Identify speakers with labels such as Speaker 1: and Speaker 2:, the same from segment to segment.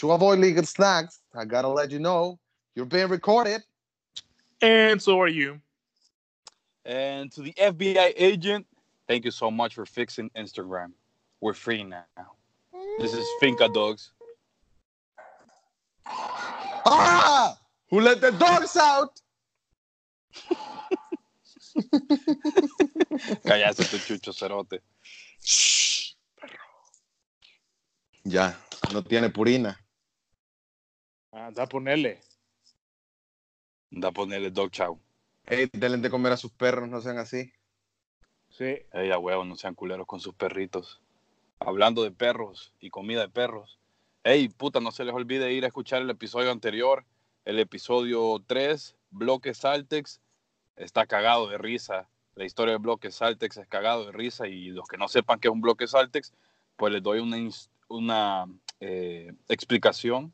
Speaker 1: to avoid legal snacks, I gotta let you know you're being recorded.
Speaker 2: And so are you.
Speaker 3: And to the FBI agent, thank you so much for fixing Instagram. We're free now. This is Finca Dogs.
Speaker 1: Ah! Who let the dogs out?
Speaker 3: Cállate tu chucho cerote.
Speaker 1: Ya, no tiene purina.
Speaker 2: Anda a ponerle.
Speaker 3: Da a ponerle dog chow.
Speaker 1: Ey, denle de comer a sus perros, no sean así.
Speaker 2: Sí.
Speaker 3: Ey, a huevo, no sean culeros con sus perritos. Hablando de perros y comida de perros. Ey, puta, no se les olvide ir a escuchar el episodio anterior, el episodio 3, Bloque Saltex. Está cagado de risa. La historia del Bloque Saltex es cagado de risa y los que no sepan qué es un Bloque Saltex, pues les doy una, una eh, explicación.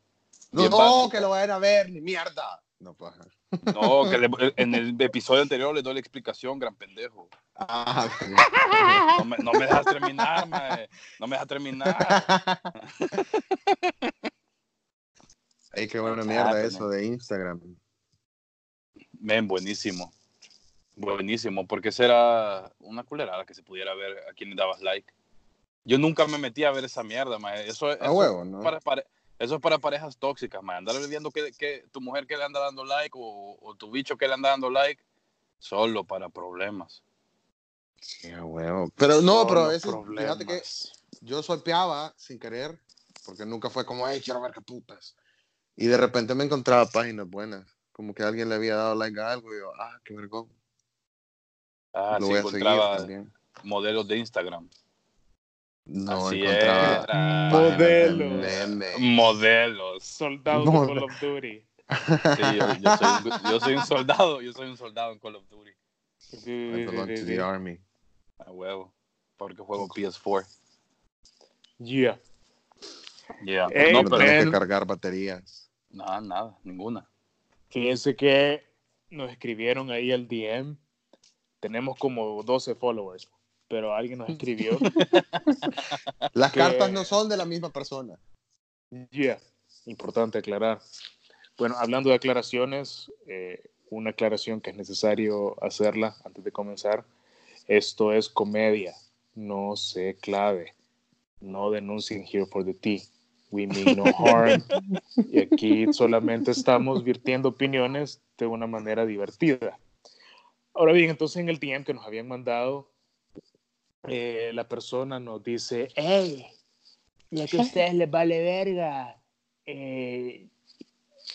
Speaker 1: No, no, que lo vayan a ver, ni mierda. No, paja.
Speaker 3: No, que le- en el episodio anterior les doy la explicación, gran pendejo.
Speaker 1: Ah,
Speaker 3: No me, no me dejas terminar, mae. No me dejas terminar.
Speaker 1: Ey, qué buena mierda
Speaker 3: Ah,
Speaker 1: eso de Instagram.
Speaker 3: Men, buenísimo. Buenísimo, porque esa era una culerada que se pudiera ver a quien le dabas like. Yo nunca me metí a ver esa mierda, mae. Eso,
Speaker 1: A
Speaker 3: eso
Speaker 1: huevo, ¿no?
Speaker 3: para, para- eso es para parejas tóxicas, mae. Andar viendo que, que tu mujer que le anda dando like o, o tu bicho que le anda dando like, solo para problemas.
Speaker 1: Sí, huevo. Pero no, pero a veces, fíjate que
Speaker 3: problemas.
Speaker 1: yo solpeaba sin querer, porque nunca fue como, hey, quiero ver qué putas. Y de repente me encontraba páginas buenas, como que alguien le había dado like a algo y yo, ah, qué vergüenza.
Speaker 3: Ah,
Speaker 1: Lo
Speaker 3: sí,
Speaker 1: voy a
Speaker 3: encontraba
Speaker 1: también.
Speaker 3: modelos de Instagram.
Speaker 1: No,
Speaker 3: Así
Speaker 1: encontraba
Speaker 2: Modelos.
Speaker 3: Modelos.
Speaker 2: Soldados de Call of Duty.
Speaker 3: Sí, yo, yo soy, un- yo soy un soldado, yo soy un soldado en Call of Duty.
Speaker 1: I belong to the army.
Speaker 3: A huevo. Porque juego PS4.
Speaker 2: Yeah.
Speaker 3: Yeah. No,
Speaker 1: no
Speaker 3: pero
Speaker 1: tengo que cargar baterías.
Speaker 3: nada, nada, ninguna.
Speaker 2: Fíjense que nos escribieron ahí al DM. Tenemos como 12 followers, pero alguien nos escribió.
Speaker 1: Las
Speaker 2: Que-
Speaker 1: cartas no son de la misma persona.
Speaker 2: Yeah, importante aclarar. Bueno, hablando de aclaraciones, eh, una aclaración que es necesario hacerla antes de comenzar. Esto es comedia, no se clave. No denuncien here for the tea. We mean no harm. Y aquí solamente estamos virtiendo opiniones de una manera divertida. Ahora bien, entonces en el DM que nos habían mandado, eh, la persona nos dice, hey, ya que a ustedes les vale verga, eh,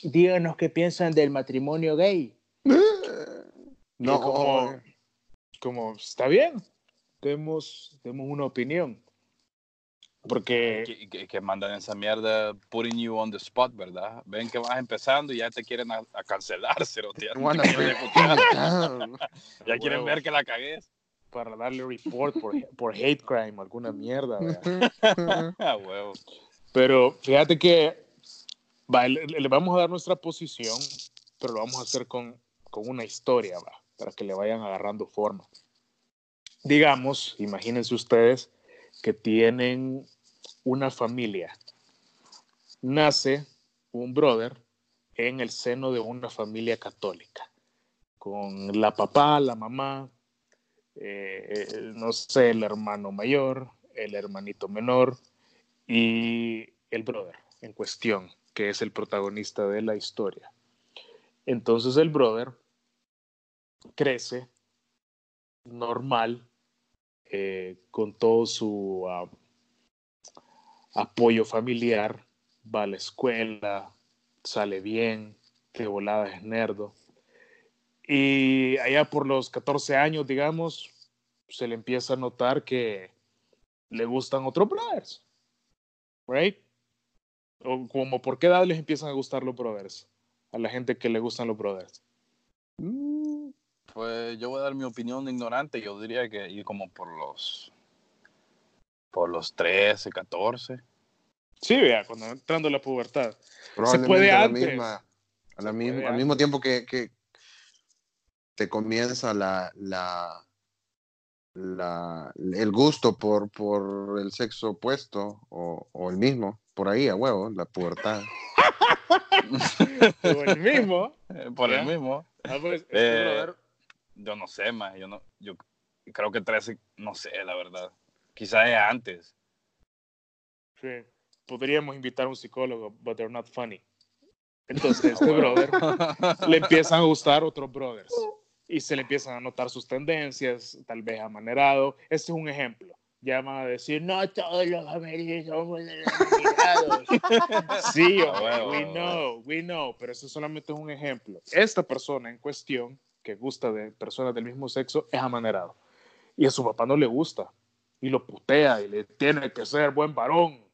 Speaker 2: díganos qué piensan del matrimonio gay.
Speaker 1: No,
Speaker 2: como, como está bien, demos, demos una opinión. Porque
Speaker 3: Que, que, que mandan esa mierda putting you on the spot, ¿verdad? Ven que vas empezando y ya te quieren a, a cancelar, cerote, ya, no te
Speaker 1: Wanna
Speaker 3: quieren
Speaker 1: be-
Speaker 3: escuchar.
Speaker 1: Ah,
Speaker 3: Ya quieren ver que la cagues.
Speaker 2: Para darle report por, por hate crime, alguna mierda. Pero fíjate que va, le, le vamos a dar nuestra posición, pero lo vamos a hacer con, con una historia, va, para que le vayan agarrando forma. Digamos, imagínense ustedes que tienen una familia. Nace un brother en el seno de una familia católica, con la papá, la mamá, eh, eh, no sé, el hermano mayor, el hermanito menor y el brother en cuestión, que es el protagonista de la historia. Entonces el brother crece normal, eh, con todo su ah, apoyo familiar, va a la escuela, sale bien, que volada es nerdo. Y allá por los 14 años, digamos, se le empieza a notar que le gustan otros brothers. ¿Right? O como por qué edad les empiezan a gustar los brothers. A la gente que le gustan los brothers.
Speaker 3: Pues yo voy a dar mi opinión de ignorante. Yo diría que ir como por los por los 13, 14.
Speaker 2: Sí, vea, cuando entrando la pubertad.
Speaker 1: Probablemente
Speaker 2: puede
Speaker 1: a la
Speaker 2: antes.
Speaker 1: misma- a la
Speaker 2: Se
Speaker 1: misma- al mismo tiempo que, que comienza la, la, la, el gusto por, por el sexo opuesto o, o el mismo. por ahí a huevo, la pubertad.
Speaker 2: Por el mismo.
Speaker 3: Por
Speaker 2: Ya.
Speaker 3: el mismo.
Speaker 2: Ah, pues, este
Speaker 3: Eh, Yo no sé, más. Yo, no, yo creo que 13, no sé, la verdad. Quizás es antes.
Speaker 2: sí, podríamos invitar a un psicólogo, but they're not funny. Entonces, este brother le empiezan a gustar otros brothers y se le empiezan a notar sus tendencias, tal vez amanerado. Este es un ejemplo. Ya van a decir, no todos los americanos somos amanerados. sí,
Speaker 3: huevo,
Speaker 2: we know, we know, pero eso solamente es un ejemplo. Esta persona en cuestión, que gusta de personas del mismo sexo, es amanerado. Y a su papá no le gusta. Y lo putea y le tiene que ser buen varón.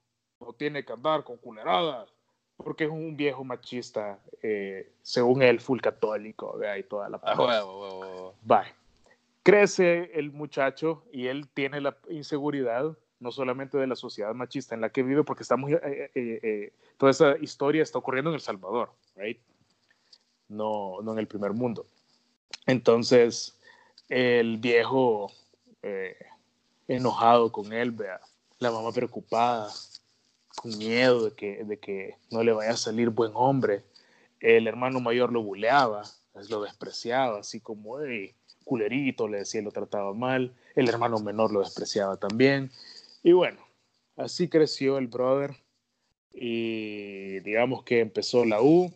Speaker 2: No tiene que andar con culeradas. Porque es un viejo machista, eh, según él, full católico, ¿vea? y toda la
Speaker 3: Ah.
Speaker 2: Bye. Crece el muchacho y él tiene la inseguridad, no solamente de la sociedad machista en la que vive, porque estamos, eh, eh, eh, toda esa historia está ocurriendo en El Salvador, right? No, no en el primer mundo. Entonces, el viejo eh, enojado con él, vea, la mamá preocupada, con miedo de que, de que no le vaya a salir buen hombre. El hermano mayor lo buleaba, lo despreciaba, así como, hey, culerito, le decía, lo trataba mal. El hermano menor lo despreciaba también. Y bueno, así creció el brother. Y digamos que empezó la U.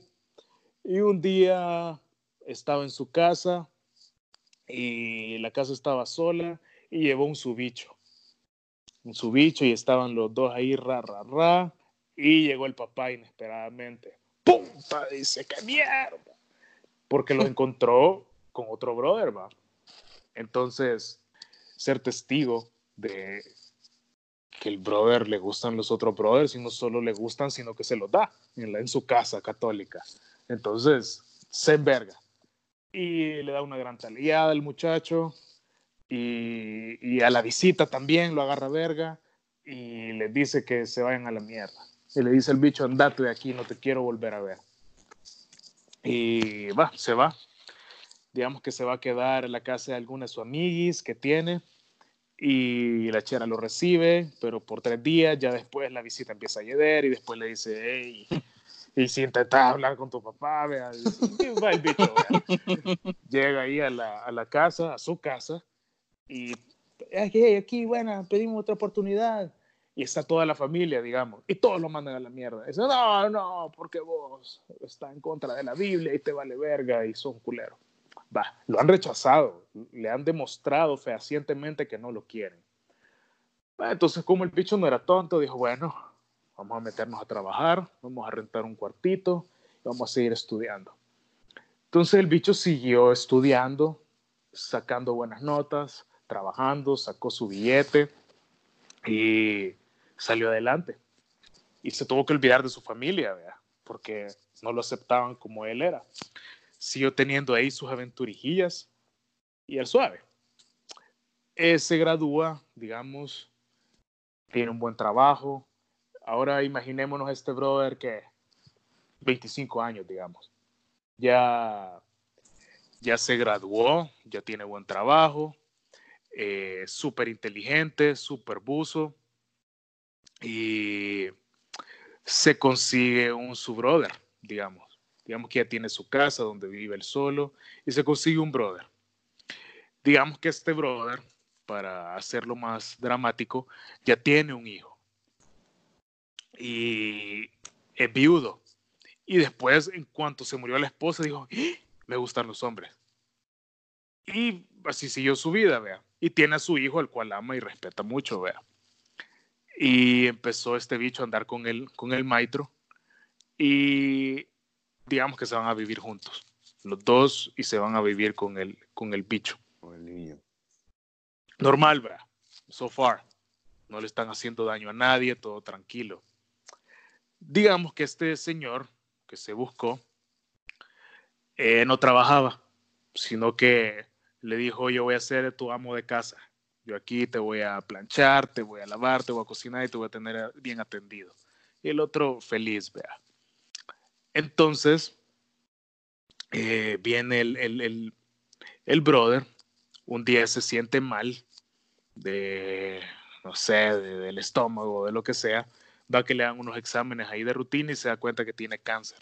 Speaker 2: Y un día estaba en su casa y la casa estaba sola y llevó un subicho. Un subicho y estaban los dos ahí, ra, ra, ra. Y llegó el papá inesperadamente. ¡Punta! Dice, ¡qué mierda! Porque lo encontró con otro brother, va. Entonces, ser testigo de que el brother le gustan los otros brothers y no solo le gustan, sino que se los da en, la, en su casa católica. Entonces, se enverga. Y le da una gran taliada al muchacho. Y, y, a la visita también lo agarra verga. Y le dice que se vayan a la mierda. Y le dice al bicho, andate de aquí, no te quiero volver a ver. Y va, se va. Digamos que se va a quedar en la casa de alguna de sus amiguis que tiene. Y la chera lo recibe, pero por tres días, ya después la visita empieza a llover y después le dice, hey, y si intentas hablar con tu papá, vea, y va el bicho, vea. llega ahí a la, a la, casa, a su casa, y aquí, aquí, bueno, pedimos otra oportunidad. Y está toda la familia, digamos, y todos lo mandan a la mierda. Dicen, no, no, porque vos estás en contra de la Biblia y te vale verga y son culeros. Va, lo han rechazado, le han demostrado fehacientemente que no lo quieren. Entonces, como el bicho no era tonto, dijo, bueno, vamos a meternos a trabajar, vamos a rentar un cuartito y vamos a seguir estudiando. Entonces el bicho siguió estudiando, sacando buenas notas, trabajando, sacó su billete y salió adelante. Y se tuvo que olvidar de su familia, ¿verdad? porque no lo aceptaban como él era. Siguió teniendo ahí sus aventurijillas y el suave. Eh, se gradúa, digamos, tiene un buen trabajo, ahora imaginémonos a este brother que 25 años, digamos. Ya, ya se graduó, ya tiene buen trabajo, eh, súper inteligente, súper buzo. Y se consigue un su brother, digamos. Digamos que ya tiene su casa donde vive él solo y se consigue un brother. Digamos que este brother, para hacerlo más dramático, ya tiene un hijo y es viudo. Y después, en cuanto se murió la esposa, dijo, ¡Ah! me gustan los hombres. Y así siguió su vida, vea. Y tiene a su hijo, al cual ama y respeta mucho, vea. Y empezó este bicho a andar con el, con el maestro. Y digamos que se van a vivir juntos. Los dos y se van a vivir con el, con el bicho.
Speaker 1: Con el niño.
Speaker 2: Normal, vea. So far. No le están haciendo daño a nadie, todo tranquilo digamos que este señor que se buscó eh, no trabajaba, sino que le dijo, yo voy a ser tu amo de casa. Yo aquí te voy a planchar, te voy a lavar, te voy a cocinar y te voy a tener bien atendido. Y el otro feliz, vea. Entonces, eh, viene el, el, el, el brother, un día se siente mal de, no sé, de, del estómago, de lo que sea, va que le dan unos exámenes ahí de rutina y se da cuenta que tiene cáncer.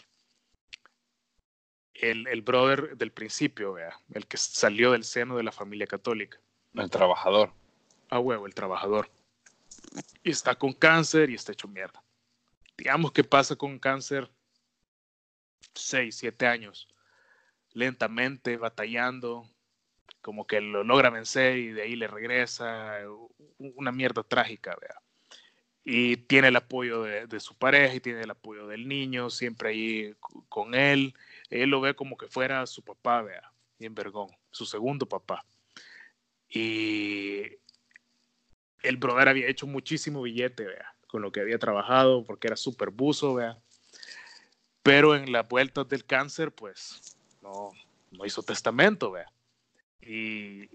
Speaker 2: El, el brother del principio, vea, el que salió del seno de la familia católica.
Speaker 3: El trabajador.
Speaker 2: A huevo, el trabajador. Y está con cáncer y está hecho mierda. Digamos que pasa con cáncer 6, 7 años, lentamente, batallando, como que lo logra vencer y de ahí le regresa, una mierda trágica, vea. Y tiene el apoyo de, de, su pareja y tiene el apoyo del niño, siempre ahí con él. Él lo ve como que fuera su papá, vea, bien vergón, su segundo papá. Y el brother había hecho muchísimo billete, vea, con lo que había trabajado, porque era súper buzo, vea. Pero en la vuelta del cáncer, pues, no, no hizo testamento, vea y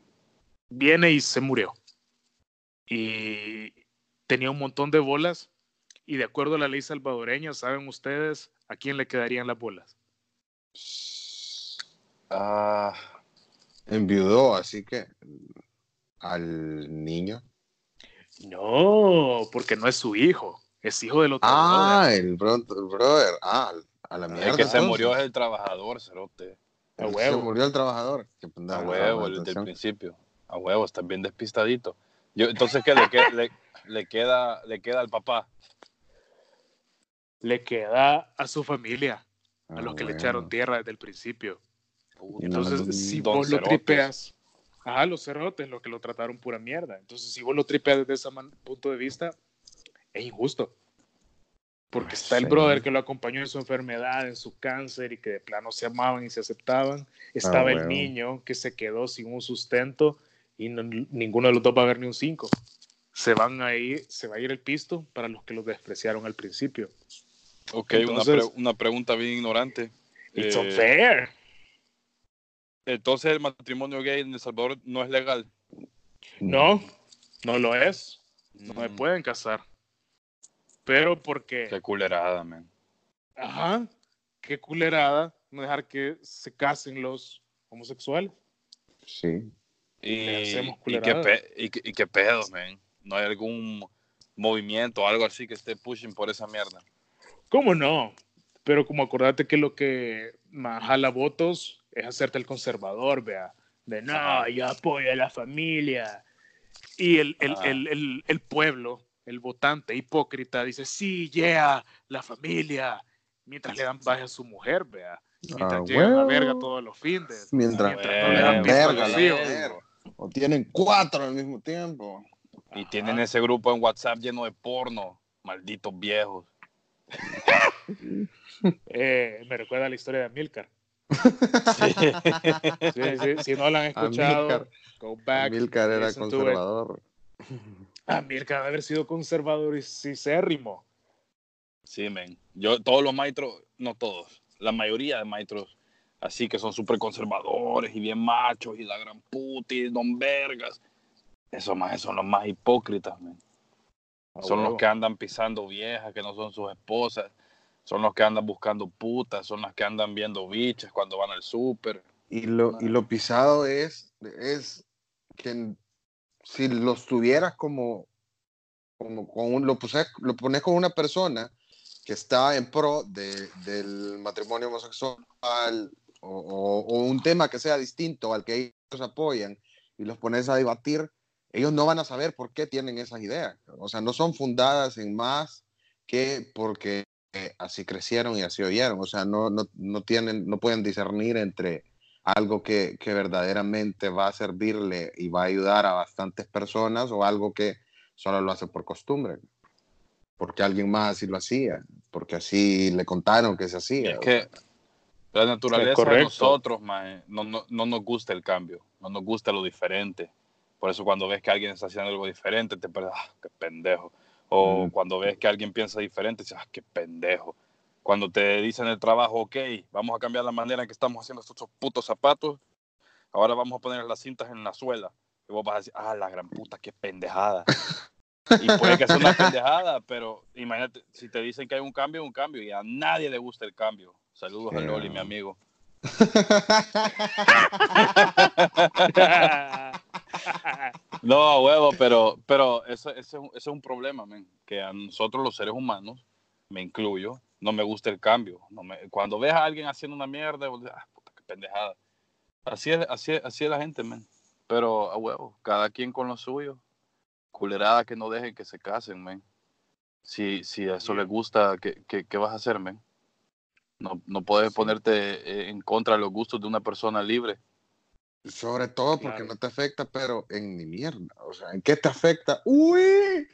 Speaker 2: viene y se murió. Y tenía un montón de bolas y de acuerdo a la ley salvadoreña, ¿saben ustedes a quién le quedarían las bolas?
Speaker 1: Ah, enviudó, así que al niño.
Speaker 2: No, porque no es su hijo, es hijo del otro.
Speaker 1: Ah, brother. El, bro, el brother. Ah, a la mierda.
Speaker 3: El que se murió es el trabajador, cerote.
Speaker 2: A huevo.
Speaker 1: Se murió el trabajador.
Speaker 3: A huevo, el del principio. A huevo, está bien despistadito. Yo, entonces, ¿qué le, queda, le, le, queda, le queda al papá?
Speaker 2: Le queda a su familia, a los que le echaron tierra desde el principio. Entonces, no, si vos lo tripeas, ajá, los cerotes, los que lo trataron pura mierda. Entonces, si vos lo tripeas desde ese punto de vista, es injusto. Porque
Speaker 1: Pues
Speaker 2: está el brother que lo acompañó en su enfermedad, en su cáncer y que de plano se amaban y se aceptaban. Estaba
Speaker 1: Ah, bueno.
Speaker 2: el niño que se quedó sin un sustento y no- ninguno de los dos va a ver ni un 5. Se van a ir, se va a ir el pisto para los que los despreciaron al principio.
Speaker 3: Ok,
Speaker 2: Entonces-
Speaker 3: una, pre- una pregunta bien ignorante.
Speaker 2: It's
Speaker 3: Eh,
Speaker 2: unfair.
Speaker 3: Entonces, ¿el matrimonio gay en El Salvador no es legal?
Speaker 2: No, no lo es. No me
Speaker 3: Mm,
Speaker 2: pueden casar. Pero porque,
Speaker 3: Qué culerada, man.
Speaker 2: ajá, qué culerada no dejar que se casen los homosexuales.
Speaker 1: Sí.
Speaker 3: Y, y, qué pe- y, qué- y qué pedo, man. No hay algún movimiento o algo así que esté pushing por esa mierda.
Speaker 2: ¿Cómo no? Pero como acordate que lo que más jala votos es hacerte el conservador, vea. De no,
Speaker 3: Ajá.
Speaker 2: yo apoyo a la familia. Y el, el,
Speaker 3: Ah.
Speaker 2: el, el, el pueblo, el votante hipócrita, dice, sí, yeah, la familia. Mientras le dan baja a su mujer, vea. Mientras
Speaker 1: Ah,
Speaker 2: llegan a
Speaker 1: huevo.
Speaker 2: verga todos los fines.
Speaker 1: Mientras,
Speaker 2: no le dan pisto a
Speaker 1: verga,
Speaker 2: los hijos.
Speaker 1: verga. O tienen cuatro al mismo tiempo.
Speaker 3: Y tienen ese grupo en WhatsApp lleno de porno. Malditos viejos.
Speaker 2: Eh, me recuerda la historia de Amilcar.
Speaker 3: Sí.
Speaker 2: Sí, sí, si no la han escuchado,
Speaker 1: Amílcar.
Speaker 2: go back.
Speaker 1: Milcar era conservador.
Speaker 2: Amilcar debe haber sido conservador y cicérrimo.
Speaker 3: Sí, men. Yo, todos los maestros, no todos, la mayoría de maestros, así que son súper conservadores y bien machos y la gran puta y don vergas. Esos más son los más hipócritas, men.
Speaker 2: Ah,
Speaker 3: Son los que andan pisando viejas que no son sus esposas. Son los que andan buscando putas, son las que andan viendo bichas cuando van al súper.
Speaker 1: Y lo, y lo pisado es, es que si los tuvieras como, como con un- lo, puse- lo pones con una persona que está en pro de, del matrimonio homosexual o, o- o un tema que sea distinto al que ellos apoyan y los pones a debatir, ellos no van a saber por qué tienen esas ideas. O sea, no son fundadas en más que porque eh, así crecieron y así oyeron. O sea, no, no, no, tienen, no pueden discernir entre algo que, que verdaderamente va a servirle y va a ayudar a bastantes personas o algo que solo lo hace por costumbre. Porque alguien más así lo hacía, porque así le contaron que se hacía.
Speaker 3: Es que la naturaleza de nosotros, mae, no, no, no nos gusta el cambio, no nos gusta lo diferente. Por eso cuando ves que alguien está haciendo algo diferente, te parece, ah, qué pendejo. O
Speaker 1: Mm.
Speaker 3: cuando ves que alguien piensa diferente, dices, ah, qué pendejo. Cuando te dicen en el trabajo, ok, vamos a cambiar la manera en que estamos haciendo estos putos zapatos, ahora vamos a poner las cintas en la suela. Y vos vas a decir, ah, la gran puta, qué pendejada. Y puede que sea una pendejada, pero imagínate, si te dicen que hay un cambio, un cambio, y a nadie le gusta el cambio. Saludos a. Loli, mi amigo. No, huevo, pero, pero eso es un problema, men, que a nosotros los seres humanos, me incluyo, no me gusta el cambio. No me, cuando ves a alguien haciendo una mierda, vos ah, puta, qué pendejada. Así es, así, es- así es la gente, men. Pero, a huevo, cada quien con lo suyo. Culerada que no dejen que se casen, men. Si, si a eso les gusta, ¿qué, qué, qué vas a hacer, men? No, no puedes
Speaker 2: Sí.
Speaker 3: ponerte eh, en contra de los gustos de una persona libre.
Speaker 1: Sobre todo porque
Speaker 2: Claro.
Speaker 1: no te afecta, pero en ni mierda. O sea, ¿en qué te afecta? ¡Uy!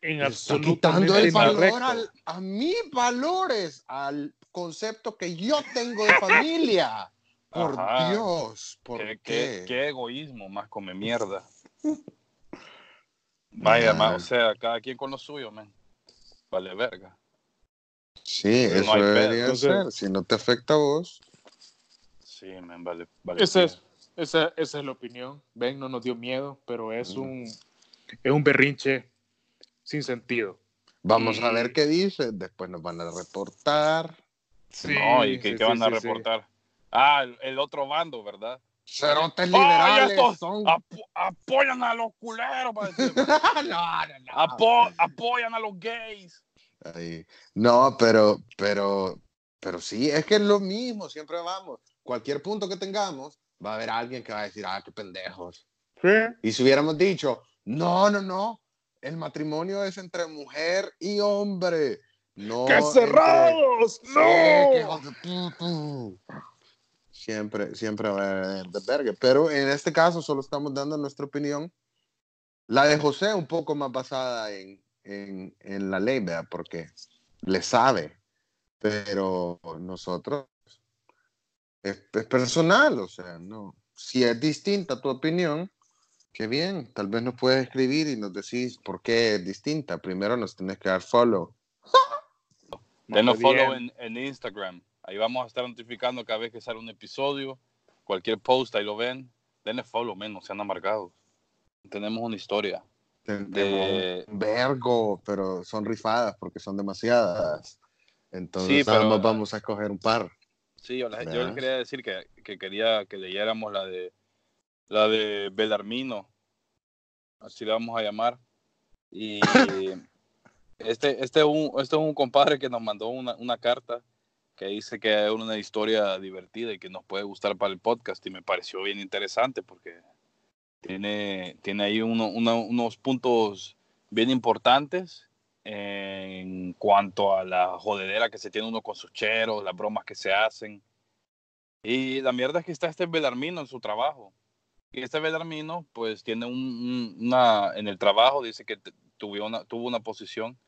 Speaker 2: En
Speaker 1: está quitando el valor al- a mis valores, al concepto que yo tengo de familia. Por
Speaker 3: Ajá.
Speaker 1: Dios, ¿por
Speaker 3: ¿Qué,
Speaker 1: qué?
Speaker 3: qué, qué egoísmo, más come mierda. Vaya, ma, o sea, cada quien con lo suyo, man. Vale, verga.
Speaker 1: Sí,
Speaker 3: No
Speaker 1: eso debería
Speaker 2: Entonces-
Speaker 1: ser. Si no te afecta a vos,
Speaker 3: Sí, man, vale. vale
Speaker 2: es. Esa, esa es la opinión. Ven, no nos dio miedo, pero es
Speaker 1: Mm.
Speaker 2: un, es un berrinche sin sentido.
Speaker 1: vamos a
Speaker 3: Mm.
Speaker 1: ver qué dice. Después nos van a reportar.
Speaker 2: Sí,
Speaker 3: no, ¿y qué,
Speaker 2: sí,
Speaker 3: qué
Speaker 2: sí,
Speaker 3: van a
Speaker 2: sí, sí.
Speaker 3: reportar? Ah, el, el otro bando, ¿verdad?
Speaker 1: Cerotes
Speaker 3: ¡Ay,
Speaker 1: liberales
Speaker 3: estos
Speaker 1: son.
Speaker 3: apo- apoyan a los culeros,
Speaker 1: no, no, no.
Speaker 3: apo- apoyan a los gays.
Speaker 1: Ahí. No, pero, pero, pero sí, es que es lo mismo, siempre vamos. Cualquier punto que tengamos, va a haber alguien que va a decir, ah, qué pendejos.
Speaker 2: Sí.
Speaker 1: Y si hubiéramos dicho, no, no, no, el matrimonio es entre mujer y hombre. No.
Speaker 2: ¡Qué
Speaker 1: entre-
Speaker 2: cerrados!
Speaker 1: Sí, que
Speaker 2: ¡No!
Speaker 1: de puta. Siempre, siempre va a haber de verga. Pero en este caso solo estamos dando nuestra opinión. La de José un poco más basada en, en, en la ley, ¿verdad? Porque le sabe. Pero nosotros es, es personal, o sea, no. Si es distinta tu opinión, qué bien. Tal vez nos puedes escribir y nos decís por qué es distinta. Primero nos tenés que dar follow.
Speaker 3: Denos follow en, en Instagram. Ahí vamos a estar notificando cada vez que sale un episodio. Cualquier post, ahí lo ven. Denle follow, men, no sean amargados. Tenemos una historia.
Speaker 1: Tenemos
Speaker 3: De-
Speaker 1: un vergo, pero son rifadas porque son demasiadas. Entonces,
Speaker 3: Sí, pero-
Speaker 1: vamos a escoger un par.
Speaker 3: Sí, yo, les- yo les quería decir que, que quería que leyéramos la de la de Belarmino, así le vamos a llamar. Y este, este, es un, este es un compadre que nos mandó una, una carta que dice que es una historia divertida y que nos puede gustar para el podcast. Y me pareció bien interesante porque tiene, tiene ahí uno- uno- unos puntos bien importantes en cuanto a la jodedera que se tiene uno con sus cheros, las bromas que se hacen. Y la mierda es que está este Belarmino en su trabajo. Y este Belarmino, pues, tiene un, un- una, en el trabajo, dice que tuvo una, tuvo una posición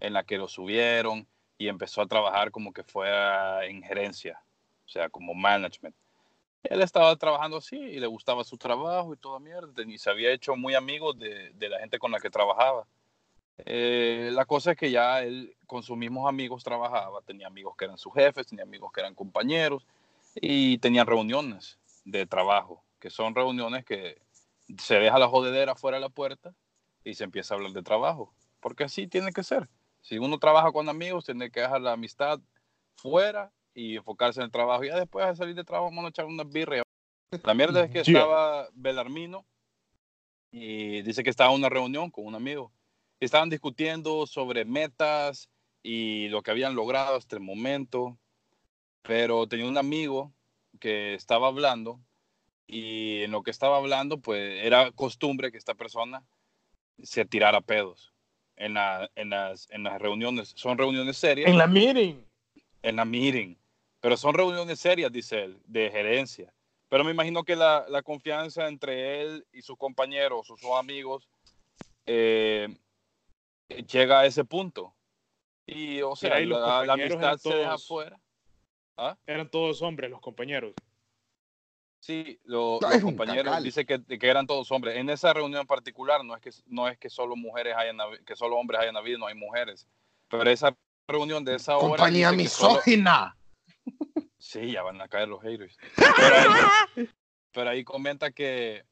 Speaker 3: en la que lo subieron y empezó a trabajar como que fuera en gerencia, o sea, como management. Él estaba trabajando así y le gustaba su trabajo y toda mierda, y se había hecho muy amigo de, de la gente con la que trabajaba. Eh, la cosa es que ya él con sus mismos amigos trabajaba, tenía amigos que eran sus jefes, tenía amigos que eran compañeros y tenían reuniones de trabajo, que son reuniones que se deja la jodedera fuera de la puerta y se empieza a hablar de trabajo, porque así tiene que ser. Si uno trabaja con amigos, tiene que dejar la amistad fuera y enfocarse en el trabajo. Y ya después de salir de trabajo, vamos a echar unas birras. La mierda es que
Speaker 2: Yeah.
Speaker 3: estaba Belarmino y dice que estaba en una reunión con un amigo. Estaban discutiendo sobre metas y lo que habían logrado hasta el momento. Pero tenía un amigo que estaba hablando y en lo que estaba hablando, pues era costumbre que esta persona se tirara pedos en, la- en las, en las reuniones. Son reuniones serias
Speaker 2: En la meeting.
Speaker 3: en la meeting. Pero son reuniones serias, dice él, de gerencia. Pero me imagino que la, la confianza entre él y sus compañeros o sus amigos eh, llega a ese punto. Y, o sea,
Speaker 2: los
Speaker 3: la, la
Speaker 2: compañeros
Speaker 3: amistad
Speaker 2: eran
Speaker 3: se deja
Speaker 2: todos-
Speaker 3: fuera.
Speaker 2: Eran todos hombres los compañeros.
Speaker 3: Sí, lo-
Speaker 1: No,
Speaker 3: los compañeros dice que, que eran todos hombres. En esa reunión en particular no es que no es que solo mujeres hayan que solo hombres hayan habido, no hay mujeres. Pero esa reunión de esa hora
Speaker 1: Compañía
Speaker 3: que solo-
Speaker 1: misógina.
Speaker 3: Sí, ya van a caer los haters. Pero ahí, pero ahí comenta que,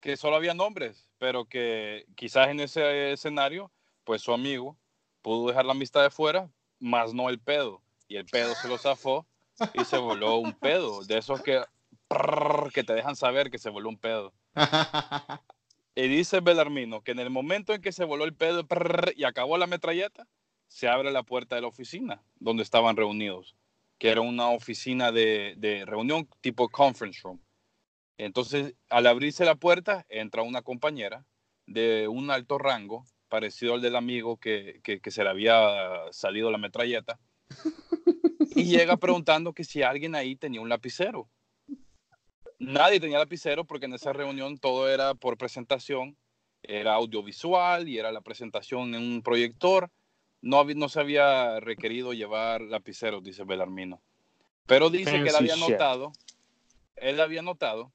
Speaker 3: que solo había nombres, pero que quizás en ese escenario, pues su amigo pudo dejar la amistad de fuera, más no el pedo. Y el pedo se lo zafó y se voló un pedo. De esos que, prrr, que te dejan saber que se voló un pedo. y dice Belarmino que en el momento en que se voló el pedo prrr, y acabó la metralleta, se abre la puerta de la oficina donde estaban reunidos, que era una oficina de, de reunión tipo conference room. Entonces, al abrirse la puerta, entra una compañera de un alto rango, parecido al del amigo que, que, que se le había salido la metralleta, y llega preguntando que si alguien ahí tenía un lapicero. Nadie tenía lapicero porque en esa reunión todo era por presentación, era audiovisual y era la presentación en un proyector. No, no se había requerido llevar lapiceros, dice Belarmino. Pero dice que él había
Speaker 2: shit.
Speaker 3: notado, él había notado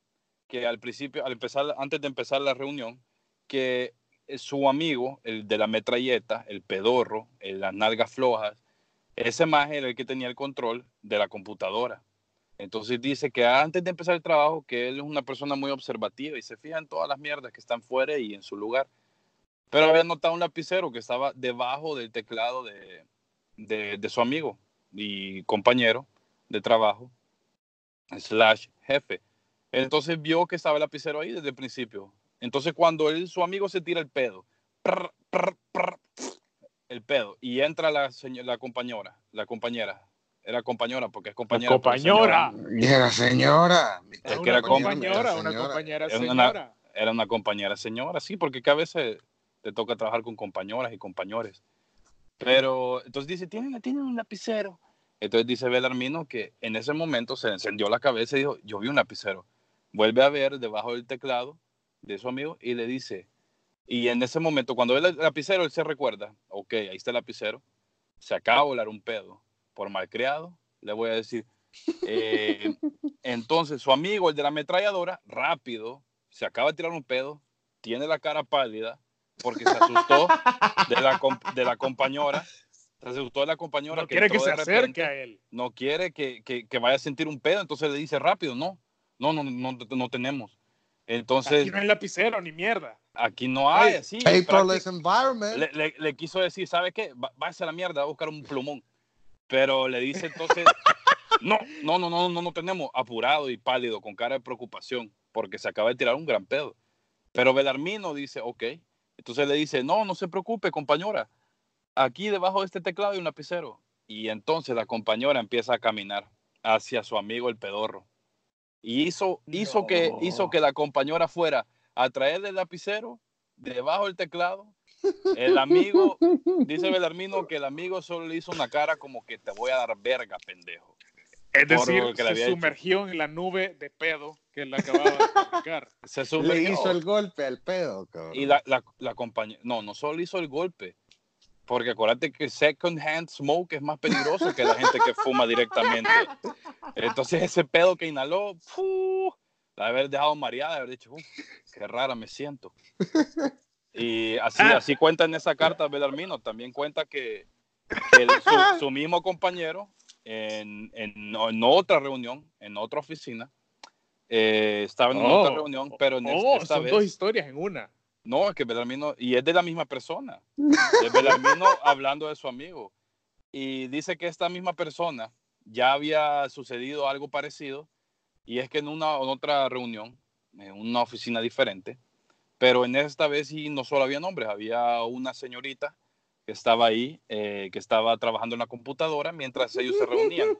Speaker 3: que al principio, al empezar, antes de empezar la reunión, que su amigo, el de la metralleta, el pedorro, el, las nalgas flojas, ese más era el que tenía el control de la computadora. Entonces dice que antes de empezar el trabajo, que él es una persona muy observativa y se fija en todas las mierdas que están fuera y en su lugar. Pero había notado un lapicero que estaba debajo del teclado de, de, de su amigo y compañero de trabajo, slash jefe. Entonces vio que estaba el lapicero ahí desde el principio. Entonces cuando él, su amigo se tira el pedo, prr, prr, prr, el pedo, y entra la, la compañera, la compañera, era compañera porque es compañera.
Speaker 2: compañera.
Speaker 1: Y era señora.
Speaker 3: Es
Speaker 2: Era
Speaker 3: que
Speaker 2: una
Speaker 3: era
Speaker 2: compañera,
Speaker 1: señora.
Speaker 2: una compañera
Speaker 3: Era una-
Speaker 2: señora.
Speaker 3: era una compañera señora, sí, porque que a veces te toca trabajar con compañeras y compañeros. Pero entonces dice, ¿tienen, tienen un lapicero. Entonces dice Belarmino que en ese momento se encendió la cabeza y dijo, yo vi un lapicero. Vuelve a ver debajo del teclado de su amigo y le dice, y en ese momento cuando ve el lapicero, él se recuerda, ok, ahí está el lapicero, se acaba de volar un pedo. Por malcriado, le voy a decir. Eh, entonces su amigo, el de la ametralladora, rápido, se acaba de tirar un pedo, tiene la cara pálida porque se asustó de la, comp- de la compañera. Se asustó de la compañera
Speaker 2: No quiere que se
Speaker 3: repente,
Speaker 2: acerque a él.
Speaker 3: No quiere que, que- que vaya a sentir un pedo, entonces le dice rápido, no, no, no, no, no tenemos. Entonces,
Speaker 2: Aquí no hay lapicero ni mierda.
Speaker 3: aquí no hay, así.
Speaker 1: Paperless environment.
Speaker 3: le, le- le quiso decir, ¿sabe qué? Va- Váyase a la mierda a buscar un plumón. Pero le dice entonces, no, no, no, no, no, no tenemos. Apurado y pálido, con cara de preocupación, porque se acaba de tirar un gran pedo. Pero Belarmino dice, ok. Entonces le dice, no, no se preocupe, compañera. Aquí debajo de este teclado hay un lapicero. Y entonces la compañera empieza a caminar hacia su amigo el pedorro. Y hizo, hizo, que, hizo que la compañera fuera a traerle el lapicero debajo del teclado. El amigo, dice Belarmino que el amigo solo le hizo una cara como que te voy a dar verga, pendejo.
Speaker 2: Es decir,
Speaker 3: que le
Speaker 2: se
Speaker 3: hecho.
Speaker 2: sumergió en la nube de pedo que le acababa de explicar.
Speaker 3: Se
Speaker 1: Le
Speaker 3: sumergió.
Speaker 1: hizo el golpe al pedo, cabrón.
Speaker 3: Y la, la, la compañía, no, no solo hizo el golpe, porque acuérdate que second hand smoke es más peligroso que la gente que fuma directamente. Entonces ese pedo que inhaló, ¡fu! la de haber dejado mareada, de haber dicho, "Uf, qué rara me siento. Y así,
Speaker 2: Ah.
Speaker 3: así cuenta en esa carta Belarmino, también cuenta que, que el- su, su mismo compañero en, en- en otra reunión, en otra oficina, eh, estaba en otra reunión, pero en
Speaker 2: oh,
Speaker 3: esta
Speaker 2: son
Speaker 3: vez...
Speaker 2: dos historias en una.
Speaker 3: No, es que Belarmino, y es de la misma persona. Es Belarmino hablando de su amigo. Y dice que esta misma persona ya había sucedido algo parecido, y es que en una en otra reunión, en una oficina diferente, pero en esta vez sí no solo había nombres, había una señorita que estaba ahí, eh, que estaba trabajando en la computadora mientras ellos se reunían,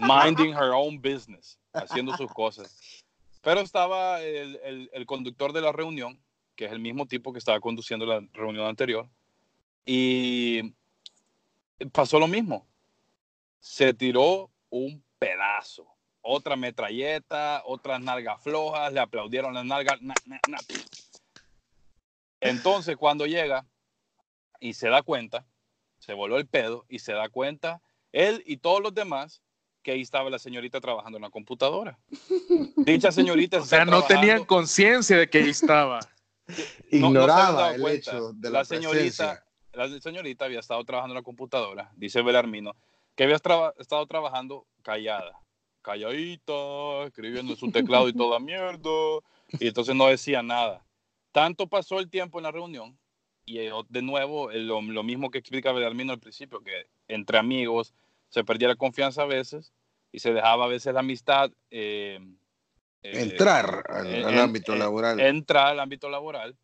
Speaker 3: minding her own business, haciendo sus cosas. Pero estaba el, el- el conductor de la reunión, que es el mismo tipo que estaba conduciendo la reunión anterior, y pasó lo mismo. Se tiró un pedazo, otra metralleta, otras nalgas flojas, le aplaudieron las nalgas. na, na, na. Entonces, cuando llega y se da cuenta, se voló el pedo y se da cuenta, él y todos los demás, que ahí estaba la señorita trabajando en la computadora. Dicha señorita
Speaker 2: O sea, no tenían conciencia de que ahí estaba.
Speaker 3: no- no
Speaker 1: Ignoraba el hecho de la,
Speaker 3: La señorita-
Speaker 1: presencia.
Speaker 3: la señorita había estado trabajando en la computadora, dice Belarmino, que había traba- estado trabajando callada, calladita, escribiendo en su teclado y toda mierda, y entonces no decía nada. Tanto pasó el tiempo en la reunión, y eh, de nuevo, lo, lo mismo que explica Belarmino al principio, que entre amigos se perdía la confianza a veces, y se dejaba a veces la amistad eh,
Speaker 1: Entrar al,
Speaker 3: en-
Speaker 1: al ámbito
Speaker 3: en-
Speaker 1: laboral.
Speaker 3: Entrar al ámbito laboral.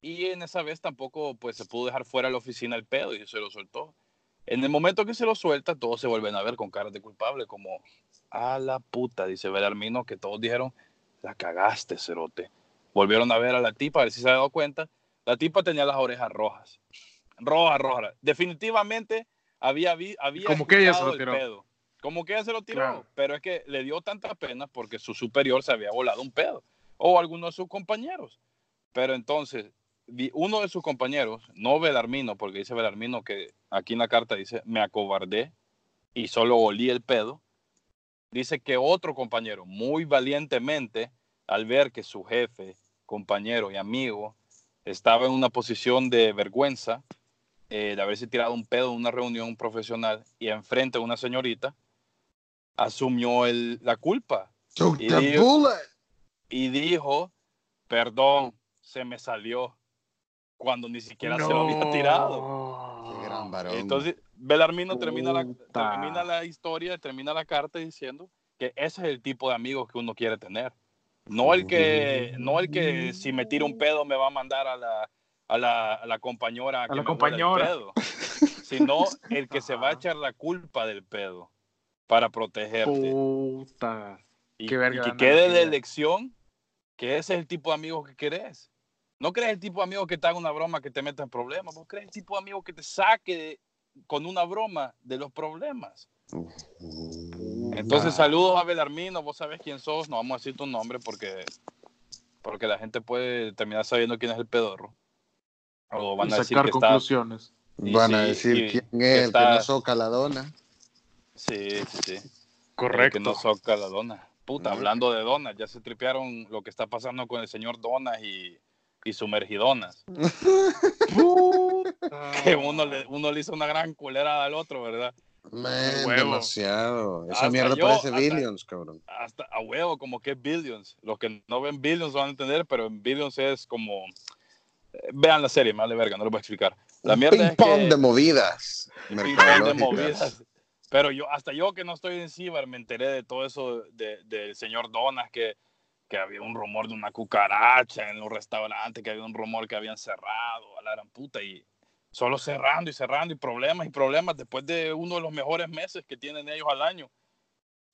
Speaker 3: Y en esa vez tampoco pues, se pudo dejar fuera de la oficina el pedo y se lo soltó. En el momento que se lo suelta, todos se vuelven a ver con caras de culpable, como a la puta, dice Belarmino, que todos dijeron, la cagaste, cerote. Volvieron a ver a la tipa, a ver si se ha dado cuenta. La tipa tenía las orejas rojas. Rojas, rojas. Definitivamente había, vi- había
Speaker 2: Como que ella se lo
Speaker 3: el
Speaker 2: tiró.
Speaker 3: Como que ella se lo tiró.
Speaker 2: Claro.
Speaker 3: Pero es que le dio tanta pena porque su superior se había volado un pedo. O alguno de sus compañeros. Pero entonces, uno de sus compañeros, no Belarmino, porque dice Belarmino que aquí en la carta dice, me acobardé y solo olí el pedo. Dice que otro compañero, muy valientemente, al ver que su jefe, compañero y amigo estaba en una posición de vergüenza eh, de haberse tirado un pedo en una reunión profesional y enfrente a una señorita, asumió el- la culpa
Speaker 1: Took
Speaker 3: y
Speaker 1: the bullet.
Speaker 3: y dijo, perdón, se me salió cuando ni siquiera se lo había tirado.
Speaker 1: Qué gran varón.
Speaker 3: Entonces, Belarmino termina la, termina la historia, termina la carta diciendo que ese es el tipo de amigos que uno quiere tener. No el que, no el que si me tira un pedo me va a mandar a la, a la, a la compañera
Speaker 2: A
Speaker 3: que
Speaker 2: la
Speaker 3: me huela el pedo, sino el que se va a echar la culpa del pedo para protegerte.
Speaker 2: Puta.
Speaker 3: Y,
Speaker 2: Qué verga
Speaker 3: y que
Speaker 2: de
Speaker 3: quede de elección que ese es el tipo de amigo que querés. No crees el tipo de amigo que te haga una broma que te meta en problemas. Vos crees el tipo de amigo que te saque de- con una broma de los problemas. Entonces, saludos a Belarmino. Vos sabés quién sos. No vamos a decir tu nombre porque, porque la gente puede terminar sabiendo quién es el pedorro. O van
Speaker 2: y
Speaker 3: a decir
Speaker 2: sacar
Speaker 3: que está.
Speaker 2: conclusiones.
Speaker 3: y
Speaker 1: Van a
Speaker 3: sí,
Speaker 1: decir
Speaker 3: y
Speaker 1: quién
Speaker 3: que
Speaker 1: es el que
Speaker 3: está-
Speaker 1: no soca la dona.
Speaker 3: Sí, sí, sí. El
Speaker 2: Correcto.
Speaker 3: Que no soca la dona. Puta,
Speaker 1: Mm.
Speaker 3: hablando de donas, ya se tripearon lo que está pasando con el señor Donas y, y sumergidonas. Que uno le, uno le hizo una gran culerada al otro, ¿verdad?
Speaker 1: Man,
Speaker 2: huevo.
Speaker 1: demasiado. Esa
Speaker 3: Hasta
Speaker 1: mierda
Speaker 3: yo,
Speaker 1: parece
Speaker 3: hasta-
Speaker 1: Billions, cabrón.
Speaker 3: Hasta a huevo, como que es Billions. Los que no ven Billions van a entender, pero en Billions es como. eh, Vean la serie, más de verga, no lo voy a explicar. La
Speaker 1: Un
Speaker 3: mierda
Speaker 1: ping
Speaker 3: es
Speaker 1: pong
Speaker 3: que-
Speaker 1: de movidas.
Speaker 3: ping pong de movidas. Pero yo, hasta yo que no estoy en Ciber, me enteré de todo eso de- del señor Donas, que, que había un rumor de una cucaracha en los restaurantes, que había un rumor que habían cerrado, a la gran puta, y solo cerrando y cerrando, y problemas y problemas, después de uno de los mejores meses que tienen ellos al año.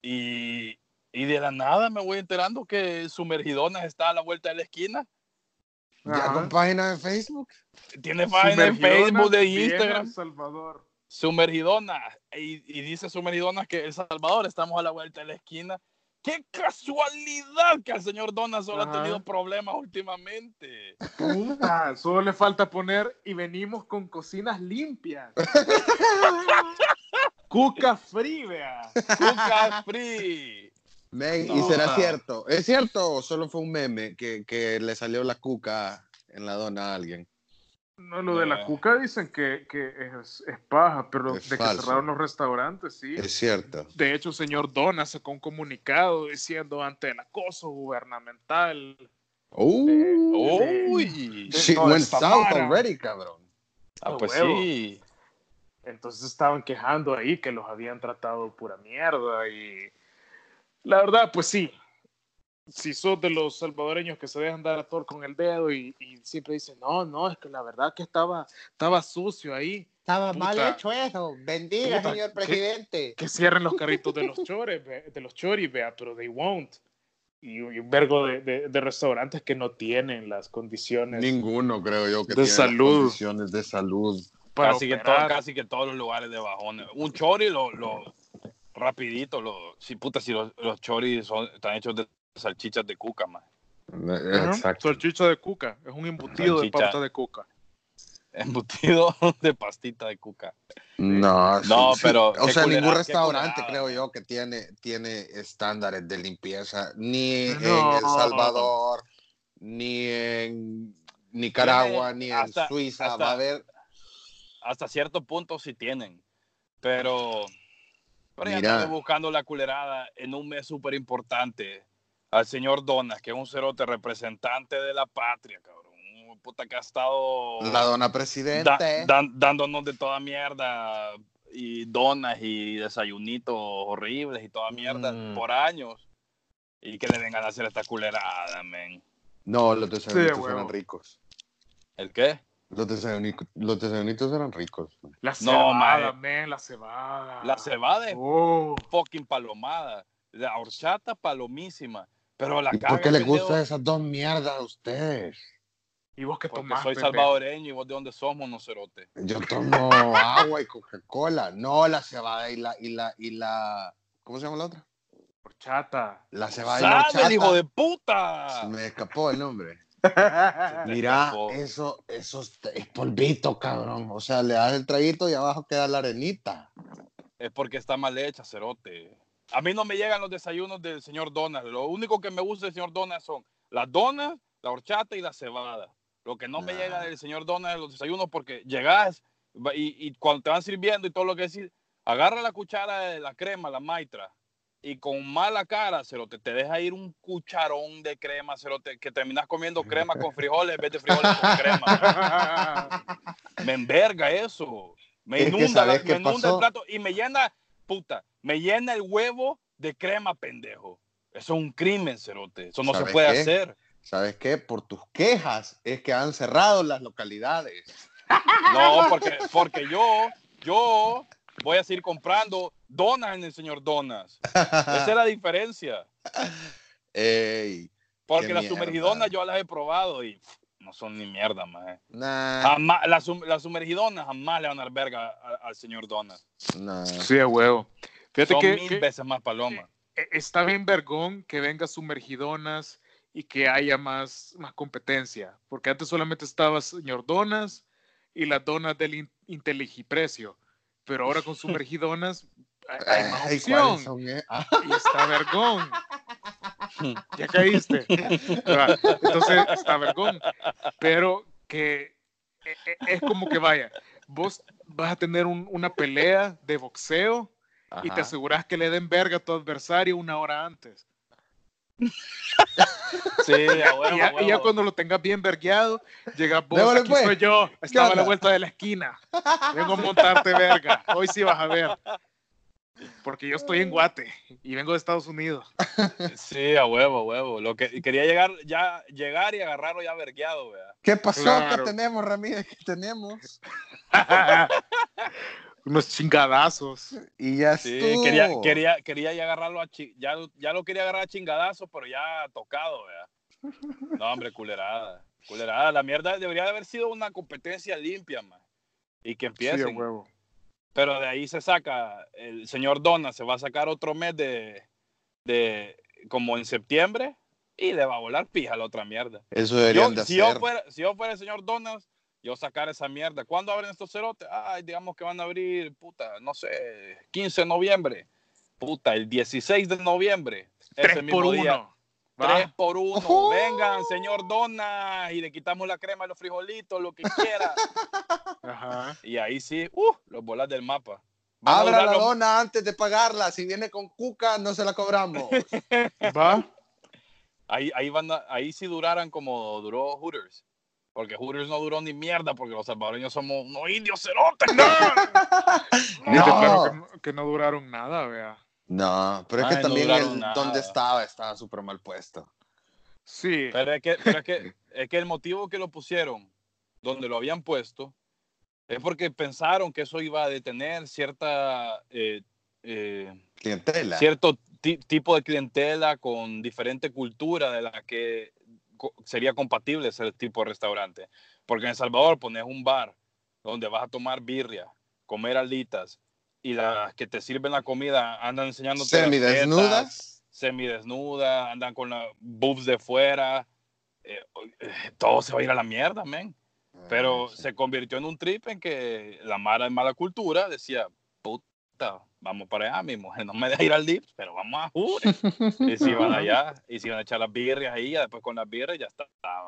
Speaker 3: Y, y de la nada me voy enterando que Sumergidonas está a la vuelta de la esquina.
Speaker 1: Ya
Speaker 2: Ajá.
Speaker 1: con página de Facebook.
Speaker 3: Tiene página
Speaker 2: Sumergidonas
Speaker 3: Facebook, de Instagram.
Speaker 2: Salvador.
Speaker 3: Sumergidona. Y, y dice Sumergidona que El Salvador estamos a la vuelta de la esquina. ¡Qué casualidad que el señor Dona solo
Speaker 2: Ajá.
Speaker 3: ha tenido problemas últimamente!
Speaker 2: Puta, solo le falta poner y venimos con cocinas limpias. Cuca free, vea.
Speaker 3: ¡Cuca Free!
Speaker 1: Men,
Speaker 3: No.
Speaker 1: ¿Y será cierto? ¿Es cierto o solo fue un meme que, que le salió la cuca en la dona a alguien?
Speaker 2: No, lo de la cuca dicen que, que es, es paja, pero
Speaker 1: Es
Speaker 2: de
Speaker 1: falso.
Speaker 2: que cerraron los restaurantes, sí.
Speaker 1: Es cierto.
Speaker 2: De hecho, el señor Dona sacó un comunicado diciendo ante el acoso gubernamental.
Speaker 1: Uh,
Speaker 3: ¡Uy!
Speaker 1: shit
Speaker 2: no,
Speaker 1: went
Speaker 2: esta
Speaker 1: south already, cabrón.
Speaker 3: Ah, pues
Speaker 2: huevo.
Speaker 3: sí.
Speaker 2: Entonces estaban quejando ahí que los habían tratado pura mierda y la verdad, pues sí. Si sos de los salvadoreños que se dejan dar a tort con el dedo y, y siempre dicen, no, no, es que la verdad que estaba, estaba sucio ahí.
Speaker 1: Estaba
Speaker 2: mal Puta.
Speaker 1: hecho eso. Bendiga,
Speaker 2: Puta,
Speaker 1: señor presidente.
Speaker 2: Que cierren los carritos de los chores, de los choris, vea, pero they won't. Y, y un vergo de, de- de restaurantes que no tienen las condiciones
Speaker 1: Ninguno, creo yo, que
Speaker 2: De
Speaker 1: tiene las
Speaker 2: salud.
Speaker 1: condiciones de salud.
Speaker 2: para
Speaker 3: Casi que, todo- casi que todos los lugares de bajones. Un chori, lo, lo- rapidito, lo, si puta, si los, los choris son, están hechos de salchichas de cuca, man.
Speaker 2: Ajá,
Speaker 1: Exacto.
Speaker 2: Salchicha de cuca, es un embutido de pasta de cuca.
Speaker 3: Embutido de pastita de cuca.
Speaker 1: No,
Speaker 3: No,
Speaker 1: sí,
Speaker 3: pero
Speaker 1: sí. O sea, ningún restaurante creo yo que tiene, tiene estándares de limpieza, ni en. El Salvador, ni en Nicaragua,
Speaker 3: Tiene
Speaker 1: ni en
Speaker 3: hasta-
Speaker 1: Suiza.
Speaker 3: hasta-
Speaker 1: Va a haber.
Speaker 3: hasta cierto punto sí tienen. Pero, pero ya
Speaker 1: Mira.
Speaker 3: andamos buscando la culerada en un mes súper importante al señor Donas, que es un cerote representante de la patria, cabrón. Un puta que ha estado
Speaker 1: La dona
Speaker 3: da-
Speaker 1: presidente.
Speaker 3: dan- dándonos de toda mierda y donas y desayunitos horribles y toda mierda
Speaker 1: Mm.
Speaker 3: por años. Y que le vengan a hacer esta culerada, men.
Speaker 1: No, los desayunitos
Speaker 2: huevo.
Speaker 1: eran ricos.
Speaker 3: ¿El qué?
Speaker 1: Los, desayunitos, los desayunitos eran ricos.
Speaker 2: La
Speaker 3: No,
Speaker 2: cebada,
Speaker 3: mae.
Speaker 2: men, la cebada.
Speaker 3: La cebada es
Speaker 2: Oh.
Speaker 3: fucking palomada. La horchata palomísima. Pero la
Speaker 1: ¿Y
Speaker 3: caga,
Speaker 1: por qué les gustan esas dos mierdas a ustedes?
Speaker 2: ¿Y vos qué
Speaker 3: Porque
Speaker 2: tomás,
Speaker 3: soy
Speaker 2: Pepe?
Speaker 3: salvadoreño y vos de dónde somos, no cerote.
Speaker 1: Yo tomo agua y Coca-Cola. No, la cebada y la, y la, y la. ¿Cómo se llama la otra?
Speaker 2: Horchata.
Speaker 1: La cebada y la
Speaker 3: ¡Sabe,
Speaker 1: horchata.
Speaker 3: hijo de
Speaker 1: Se
Speaker 3: puta!
Speaker 1: me escapó el nombre. Mira,
Speaker 3: escapó.
Speaker 1: eso, eso es es polvito, cabrón. O sea, le das el traguito y abajo queda la arenita.
Speaker 3: Es porque está mal hecha, cerote. A mí no me llegan los desayunos del señor Donas. Lo único que me gusta del señor Donas son las donas, la horchata y la cebada. Lo que no me llega del señor Donas es los desayunos porque llegas y, y cuando te van sirviendo y todo lo que decís, agarra la cuchara de la crema, la maitra, y con mala cara, cerote, te deja ir un cucharón de crema, cerote, que terminas comiendo crema con frijoles en vez de frijoles con crema. Me enverga eso. Me
Speaker 1: Es
Speaker 3: inunda, la-
Speaker 1: ¿sabes qué
Speaker 3: me inunda el plato y me llena, puta, me llena el huevo de crema, pendejo. Eso es un crimen, cerote. Eso no se
Speaker 1: ¿Sabes
Speaker 3: puede
Speaker 1: qué?
Speaker 3: hacer.
Speaker 1: ¿Sabes qué? Por tus quejas es que han cerrado las localidades.
Speaker 3: No, porque, porque yo, yo voy a seguir comprando donas en el señor Donas. Esa es la diferencia.
Speaker 1: Ey,
Speaker 3: Porque las
Speaker 1: mierda.
Speaker 3: sumergidonas yo las he probado y no son ni mierda, man.
Speaker 1: nah,
Speaker 3: Jamás, las, sum- las sumergidonas jamás le van a dar verga al señor Donas.
Speaker 1: nah.
Speaker 2: Sí, a huevo. Fíjate
Speaker 3: Son
Speaker 2: que,
Speaker 3: mil
Speaker 2: que
Speaker 3: veces más paloma.
Speaker 2: e- está bien vergón que venga sumergidonas y que haya más, más competencia. Porque antes solamente estaba señor Donas y las donas del in- Inteligiprecio. Pero ahora con sumergidonas hay, hay más opción.
Speaker 1: ¿cuáles son, eh?
Speaker 2: Y está vergón. Ya caíste. ¿verdad? Entonces está vergón. Pero que e- e- es como que vaya, vos vas a tener un- una pelea de boxeo y te
Speaker 1: ajá.
Speaker 2: aseguras que le den verga a tu adversario una hora antes.
Speaker 3: Sí, a huevo,
Speaker 2: Y ya, y ya cuando lo tengas bien vergueado, llegas vos, aquí
Speaker 1: pues.
Speaker 2: soy yo, estaba a la vuelta de la esquina. Vengo a montarte verga. Hoy sí vas a ver. Porque yo estoy en Guate y vengo de Estados Unidos.
Speaker 3: Sí, a huevo, a huevo. Lo que quería llegar ya llegar y agarrarlo ya vergueado, vea.
Speaker 1: ¿Qué pasó?
Speaker 2: Claro.
Speaker 1: ¿Qué tenemos, Ramírez? ¿Qué tenemos?
Speaker 2: Unos chingadazos.
Speaker 1: Y ya
Speaker 3: Sí,
Speaker 1: estuvo.
Speaker 3: quería, quería, quería ya agarrarlo a chi- ya, ya lo quería agarrar a chingadazo, pero ya tocado, vea. No, hombre, culerada. Culerada. La mierda debería de haber sido una competencia limpia, man. Y que
Speaker 2: Sí, a huevo.
Speaker 3: Pero de ahí se saca, el señor Dona se va a sacar otro mes de, de como en septiembre y le va a volar pija la otra mierda.
Speaker 1: Eso
Speaker 3: Yo-
Speaker 1: deberían de
Speaker 3: si, yo fuera, si yo fuera el señor Donas, yo sacar esa mierda. ¿Cuándo abren estos cerotes? Ay, digamos que van a abrir, puta, no sé, 15 de noviembre. Puta, el 16 de noviembre. ese
Speaker 2: Tres
Speaker 3: mismo
Speaker 2: por
Speaker 3: día,
Speaker 2: uno. Va.
Speaker 3: Tres por uno.
Speaker 1: Ujú.
Speaker 3: Vengan, señor Donas, y le quitamos la crema y los frijolitos, lo que quiera.
Speaker 2: Ajá.
Speaker 3: y ahí sí, uh, los bolas del mapa. Van
Speaker 1: Abra la
Speaker 3: los-
Speaker 1: dona antes de pagarla. Si viene con cuca, no se la cobramos.
Speaker 2: Va.
Speaker 3: Ahí, ahí, van a- ahí sí duraran como duró Hooters. Porque Hooters no duró ni mierda, porque los salvadoreños somos unos indios cerotes.
Speaker 2: No.
Speaker 1: No.
Speaker 2: Dice, claro que no, que no duraron nada, vea.
Speaker 1: No, pero es
Speaker 3: Ay,
Speaker 1: que
Speaker 3: no
Speaker 1: también el, donde estaba estaba súper mal puesto.
Speaker 2: Sí.
Speaker 3: Pero es que, pero es que, es que el motivo que lo pusieron, donde lo habían puesto, es porque pensaron que eso iba a detener cierta, eh, eh,
Speaker 1: Clientela.
Speaker 3: cierto ti- tipo de clientela con diferente cultura de la que co- sería compatible ese tipo de restaurante. Porque en El Salvador pones un bar donde vas a tomar birria, comer alitas y las que te sirven la comida andan enseñándote
Speaker 1: Semidesnudas.
Speaker 3: semidesnuda, andan con las boobs de fuera. eh, eh, todo se va a ir a la mierda, men. Pero
Speaker 1: Ah, sí.
Speaker 3: se convirtió en un trip en que la mara de mala cultura decía, puta, vamos para allá, mi mujer no me deja ir al Dips, pero vamos a Jure. y se iban allá, y se iban a echar las birrias ahí, ya después con las birrias ya está.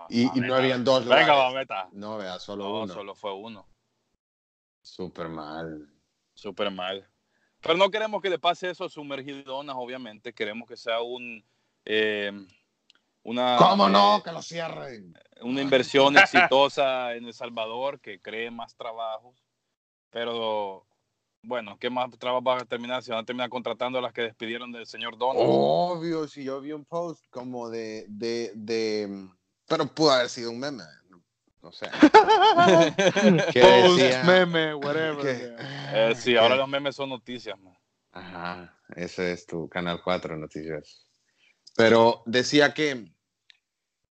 Speaker 1: Y, y no habían dos
Speaker 3: Venga,
Speaker 1: lugares.
Speaker 3: mameta.
Speaker 1: No, vea, solo
Speaker 3: No,
Speaker 1: uno.
Speaker 3: solo fue uno.
Speaker 1: Súper mal.
Speaker 3: Súper mal. Pero no queremos que le pase eso a sumergidonas, obviamente. Queremos que sea un... eh, una,
Speaker 1: ¿Cómo no?
Speaker 3: eh,
Speaker 1: Que lo cierren.
Speaker 3: una inversión exitosa en El Salvador que cree más trabajos. Pero bueno, ¿qué más trabajo vas a terminar si van a terminar contratando a las que despidieron del señor Donald?
Speaker 1: Obvio, si yo vi un post como de, de, de pero pudo haber sido un meme, no, no sé. ¿Qué
Speaker 2: Post,
Speaker 1: decía?
Speaker 2: meme, whatever.
Speaker 1: ¿Qué?
Speaker 2: vea.
Speaker 3: Eh, sí, ahora los memes son noticias, man.
Speaker 1: Ajá, ese es tu canal 4 noticias. Pero decía que,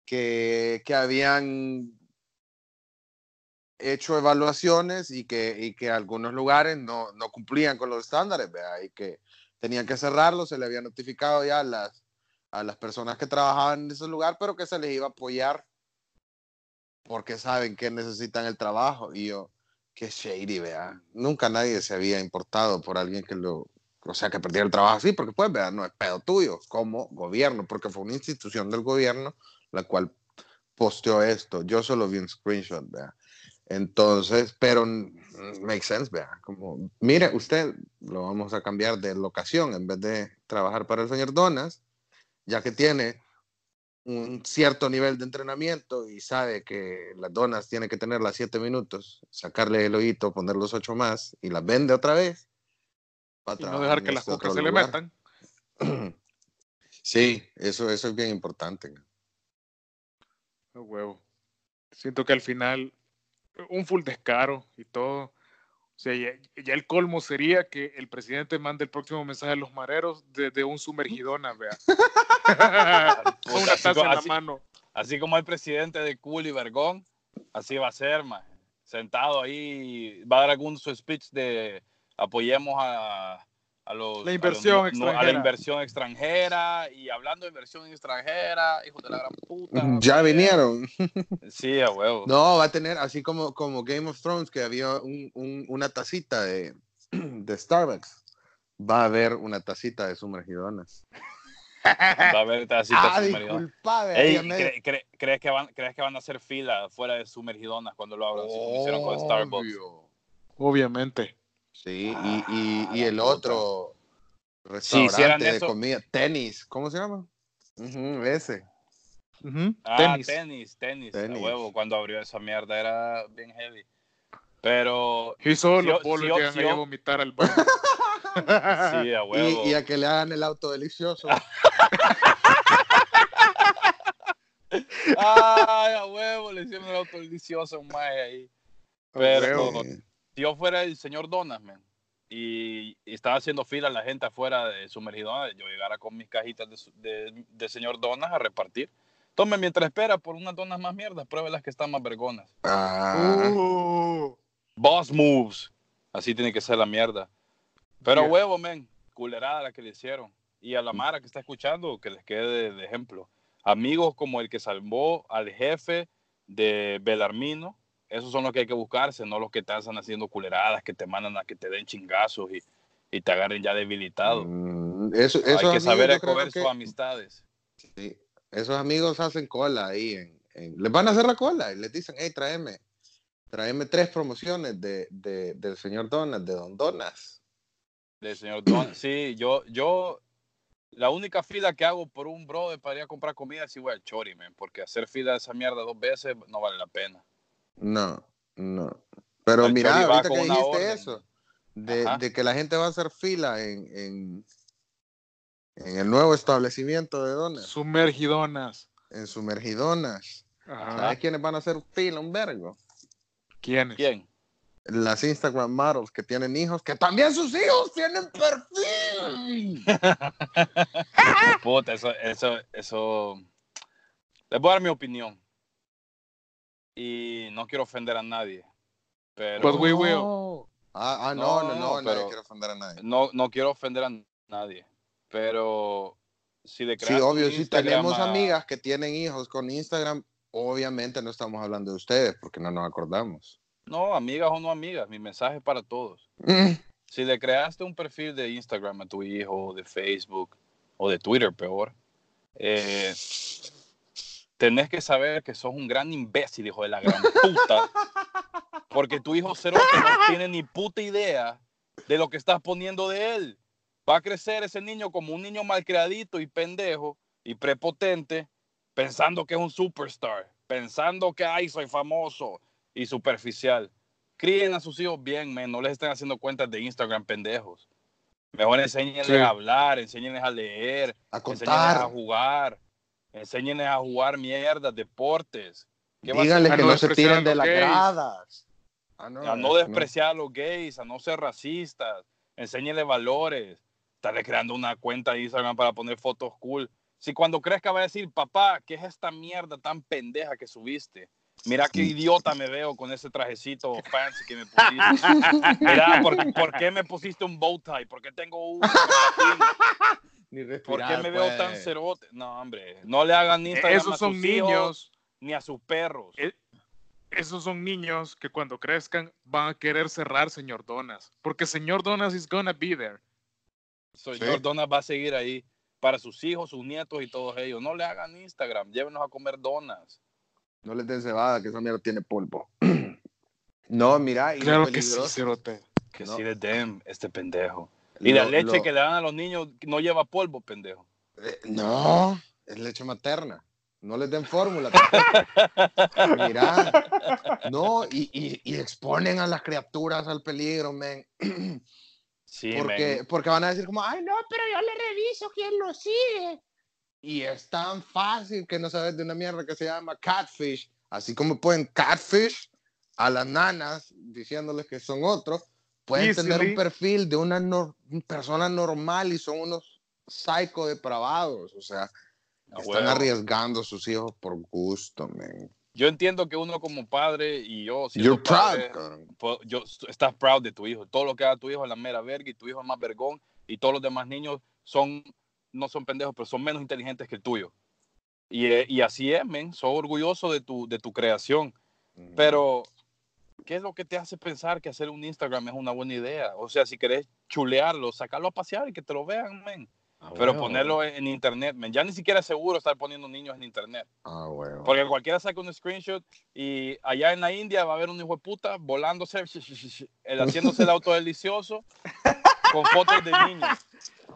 Speaker 1: que, que habían hecho evaluaciones y que, y que algunos lugares no, no cumplían con los estándares, ¿vea? y que tenían que cerrarlo, se le había notificado ya a las, a las personas que trabajaban en ese lugar, pero que se les iba a apoyar porque saben que necesitan el trabajo. Y yo, qué shady, vea. Nunca nadie se había importado por alguien que lo, o sea, que perdiera el trabajo así, porque pues, vea, no es pedo tuyo como gobierno, porque fue una institución del gobierno la cual posteó esto. Yo solo vi un screenshot, vea. Entonces, pero make sense, vea. Como, mire, usted lo vamos a cambiar de locación en vez de trabajar para el señor Donas, ya que tiene un cierto nivel de entrenamiento y sabe que las donas tiene que tener las siete minutos, sacarle el ojito, poner los ocho más y las vende otra vez. va a
Speaker 2: Y no dejar que las
Speaker 1: este
Speaker 2: cocas se le metan.
Speaker 1: Sí, eso, eso es bien importante.
Speaker 2: Huevo. Siento que al final, un full descaro y todo. O sea, ya, ya el colmo sería que el presidente mande el próximo mensaje a los mareros desde un sumergidona, vea. Con una
Speaker 3: así
Speaker 2: taza
Speaker 3: como-
Speaker 2: en la
Speaker 3: así-
Speaker 2: mano.
Speaker 3: Así como el presidente de Cool y Vergón, así va a ser, man. Sentado ahí, va a dar algún su speech de apoyemos a, a los.
Speaker 2: La
Speaker 3: a
Speaker 2: inversión
Speaker 3: los- no- a la
Speaker 2: extranjera.
Speaker 3: inversión extranjera. Y hablando de inversión extranjera, hijo de la gran puta.
Speaker 1: Ya vinieron.
Speaker 3: Sí, a huevo.
Speaker 1: No, va a tener, así como, como Game of Thrones, que había un- un- una tacita de, de Starbucks. Va a haber una tacita de sumergidonas.
Speaker 3: Va a haber tacitas
Speaker 1: Ah,
Speaker 3: sumergidonas. Ey, ¿cre- cre- ¿crees, que van, ¿Crees que van a hacer fila fuera de sumergidonas cuando lo abran? Así como hicieron con Starbucks.
Speaker 1: Obvio.
Speaker 2: Obviamente.
Speaker 1: Sí, y, y, y
Speaker 3: Ah,
Speaker 1: el otro
Speaker 3: Si
Speaker 1: restaurante de
Speaker 3: eso-
Speaker 1: comida, tenis, ¿cómo se llama? Ujú, ese.
Speaker 2: Ujú,
Speaker 3: Ah,
Speaker 2: Tenis.
Speaker 3: tenis, tenis,
Speaker 1: Tenis.
Speaker 3: a huevo. Cuando abrió esa mierda era bien heavy. Pero
Speaker 2: Y solo
Speaker 3: Si
Speaker 2: los
Speaker 3: yo-
Speaker 2: bolos
Speaker 3: si
Speaker 2: llegan
Speaker 3: si
Speaker 2: a vomitar al baño.
Speaker 3: sí, a huevo.
Speaker 1: Y, y a que le hagan el auto delicioso.
Speaker 3: Ay, a huevo, le hicieron el auto delicioso a un mae ahí. Pero
Speaker 2: huevo.
Speaker 3: Si yo fuera el señor Donas, man, y, y estaba haciendo fila la gente afuera de sumergidona, yo llegara con mis cajitas de, su- de- de señor Donas a repartir. Tome mientras espera por unas donas más mierdas, pruebe las que están más vergonas.
Speaker 1: ah,
Speaker 2: Uh,
Speaker 3: Boss moves. Así tiene que ser la mierda. Pero
Speaker 2: Yeah.
Speaker 3: huevo, men, culerada la que le hicieron. Y a la Mara que está escuchando, que les quede de, de ejemplo. Amigos como el que salvó al jefe de Belarmino, esos son los que hay que buscarse, no los que te están haciendo culeradas, que te mandan a que te den chingazos y, y te agarren ya debilitado.
Speaker 1: mm, eso, esos
Speaker 3: hay que
Speaker 1: amigos
Speaker 3: saber escoger
Speaker 1: que-
Speaker 3: sus amistades.
Speaker 1: sí, esos amigos hacen cola ahí. En, en- les van a hacer la cola y les dicen, hey, tráeme, tráeme tres promociones de, de- del señor Donas, de Don Donas.
Speaker 3: Del señor Don. Sí, yo, yo, la única fila que hago por un brother para ir a comprar comida es voy al Chori, man, porque hacer fila de esa mierda dos veces no vale la pena.
Speaker 1: No, no. Pero
Speaker 3: El
Speaker 1: mira, ahorita que dijiste
Speaker 3: orden.
Speaker 1: eso, de, que la gente va a hacer fila en, en, en el nuevo establecimiento de Donas,
Speaker 2: sumergidonas.
Speaker 1: en Sumergidonas.
Speaker 2: Ajá.
Speaker 1: ¿Sabes quiénes van a hacer fila? Un vergo.
Speaker 2: ¿Quiénes?
Speaker 3: ¿Quién?
Speaker 1: Las Instagram models que tienen hijos, que también sus hijos tienen perfil.
Speaker 3: Puta, eso, eso, eso. Les voy a dar mi opinión. Y no quiero ofender a nadie. Pero
Speaker 2: But we will.
Speaker 1: Ah, ah, no, no,
Speaker 3: No,
Speaker 1: no, quiere ofender a nadie.
Speaker 3: no, no quiero ofender a nadie. Pero si le
Speaker 1: Sí, obvio, si tenemos
Speaker 3: a-
Speaker 1: amigas que tienen hijos con Instagram, obviamente no estamos hablando de ustedes porque no nos acordamos.
Speaker 3: No, amigas o no amigas, mi mensaje es para todos. Si le creaste un perfil de Instagram a tu hijo, o de Facebook, o de Twitter, peor, eh, tenés que saber que sos un gran imbécil, hijo de la gran puta, porque tu hijo cerote no tiene ni puta idea de lo que estás poniendo de él. Va a crecer ese niño como un niño malcriadito y pendejo y prepotente, pensando que es un superstar, pensando que, ay, soy famoso y superficial. críen a sus hijos bien, men. No les estén haciendo cuentas de Instagram pendejos. Mejor enséñenles
Speaker 2: Sí.
Speaker 3: a hablar, enséñenles a leer,
Speaker 1: A
Speaker 3: enséñenles a
Speaker 1: contar.
Speaker 3: jugar, enséñenles a jugar mierda, deportes. ¿Qué va a
Speaker 1: Díganle
Speaker 2: A
Speaker 1: que
Speaker 2: no
Speaker 1: no se
Speaker 2: despreciar a
Speaker 1: tiren de
Speaker 2: los
Speaker 1: las
Speaker 2: gays.
Speaker 1: gradas. Ah,
Speaker 3: a no despreciar a los gays, a no ser racistas, enséñenle valores, estarle creando una cuenta de Instagram para poner fotos cool. Si cuando crezca va a decir, papá, ¿qué es esta mierda tan pendeja que subiste? Mira qué idiota me veo con ese trajecito fancy que me pusiste. Mira, ¿por, por qué me pusiste un bow tie? ¿Por qué tengo un...
Speaker 1: Ni
Speaker 3: ¿Por
Speaker 1: respirar,
Speaker 3: qué me veo
Speaker 1: pues.
Speaker 3: tan cerote? No, hombre, no le hagan Instagram a
Speaker 2: Esos son
Speaker 3: sus hijos
Speaker 2: niños.
Speaker 3: ni a sus perros.
Speaker 2: Eh, Esos son niños que cuando crezcan van a querer cerrar señor Donas. Porque señor Donas is gonna be there.
Speaker 3: Señor
Speaker 1: Sí.
Speaker 3: Donas va a seguir ahí para sus hijos, sus nietos y todos ellos. No le hagan Instagram, llévenos a comer donas.
Speaker 1: No les den cebada, que esa mierda tiene polvo. no, mira, y
Speaker 2: Claro que sí, cerote.
Speaker 3: Que
Speaker 1: No.
Speaker 3: sí les den este pendejo. Y la
Speaker 1: lo-
Speaker 3: leche
Speaker 1: lo-
Speaker 3: que le dan a los niños no lleva polvo, pendejo.
Speaker 1: Eh, No, es leche materna. No les den fórmula. Mira, no, y, y- y exponen a las criaturas al peligro, men.
Speaker 3: Sí,
Speaker 1: Porque,
Speaker 3: men.
Speaker 1: porque van a decir como, ay, no, pero yo le reviso quién lo sigue. Y es tan fácil que no sabes de una mierda que se llama catfish. Así como pueden catfish a las nanas diciéndoles que son otros, pueden
Speaker 2: Easily.
Speaker 1: tener un perfil de una nor- persona normal y son unos psycho depravados. O sea,
Speaker 3: A
Speaker 1: están
Speaker 3: huevo.
Speaker 1: arriesgando a sus hijos por gusto, man.
Speaker 3: Yo entiendo que uno como padre y yo, siendo
Speaker 1: You're proud,
Speaker 3: padre, po- yo, estás proud de tu hijo. Todo lo que haga tu hijo es la mera verga y tu hijo es más vergón y todos los demás niños son, no son pendejos, pero son menos inteligentes que el tuyo. Y, eh, y así es, men. Soy orgulloso de tu, de tu creación. Pero, ¿qué es lo que te hace pensar que hacer un Instagram es una buena idea? O sea, si querés chulearlo, sacarlo a pasear y que te lo vean, men.
Speaker 1: Ah,
Speaker 3: Pero ponerlo en, internet, men. Ya ni siquiera es seguro estar poniendo niños en internet.
Speaker 1: Ah.
Speaker 3: Porque cualquiera saca un screenshot y allá en la India va a haber un hijo de puta volándose, el haciéndose el auto delicioso con fotos de niños.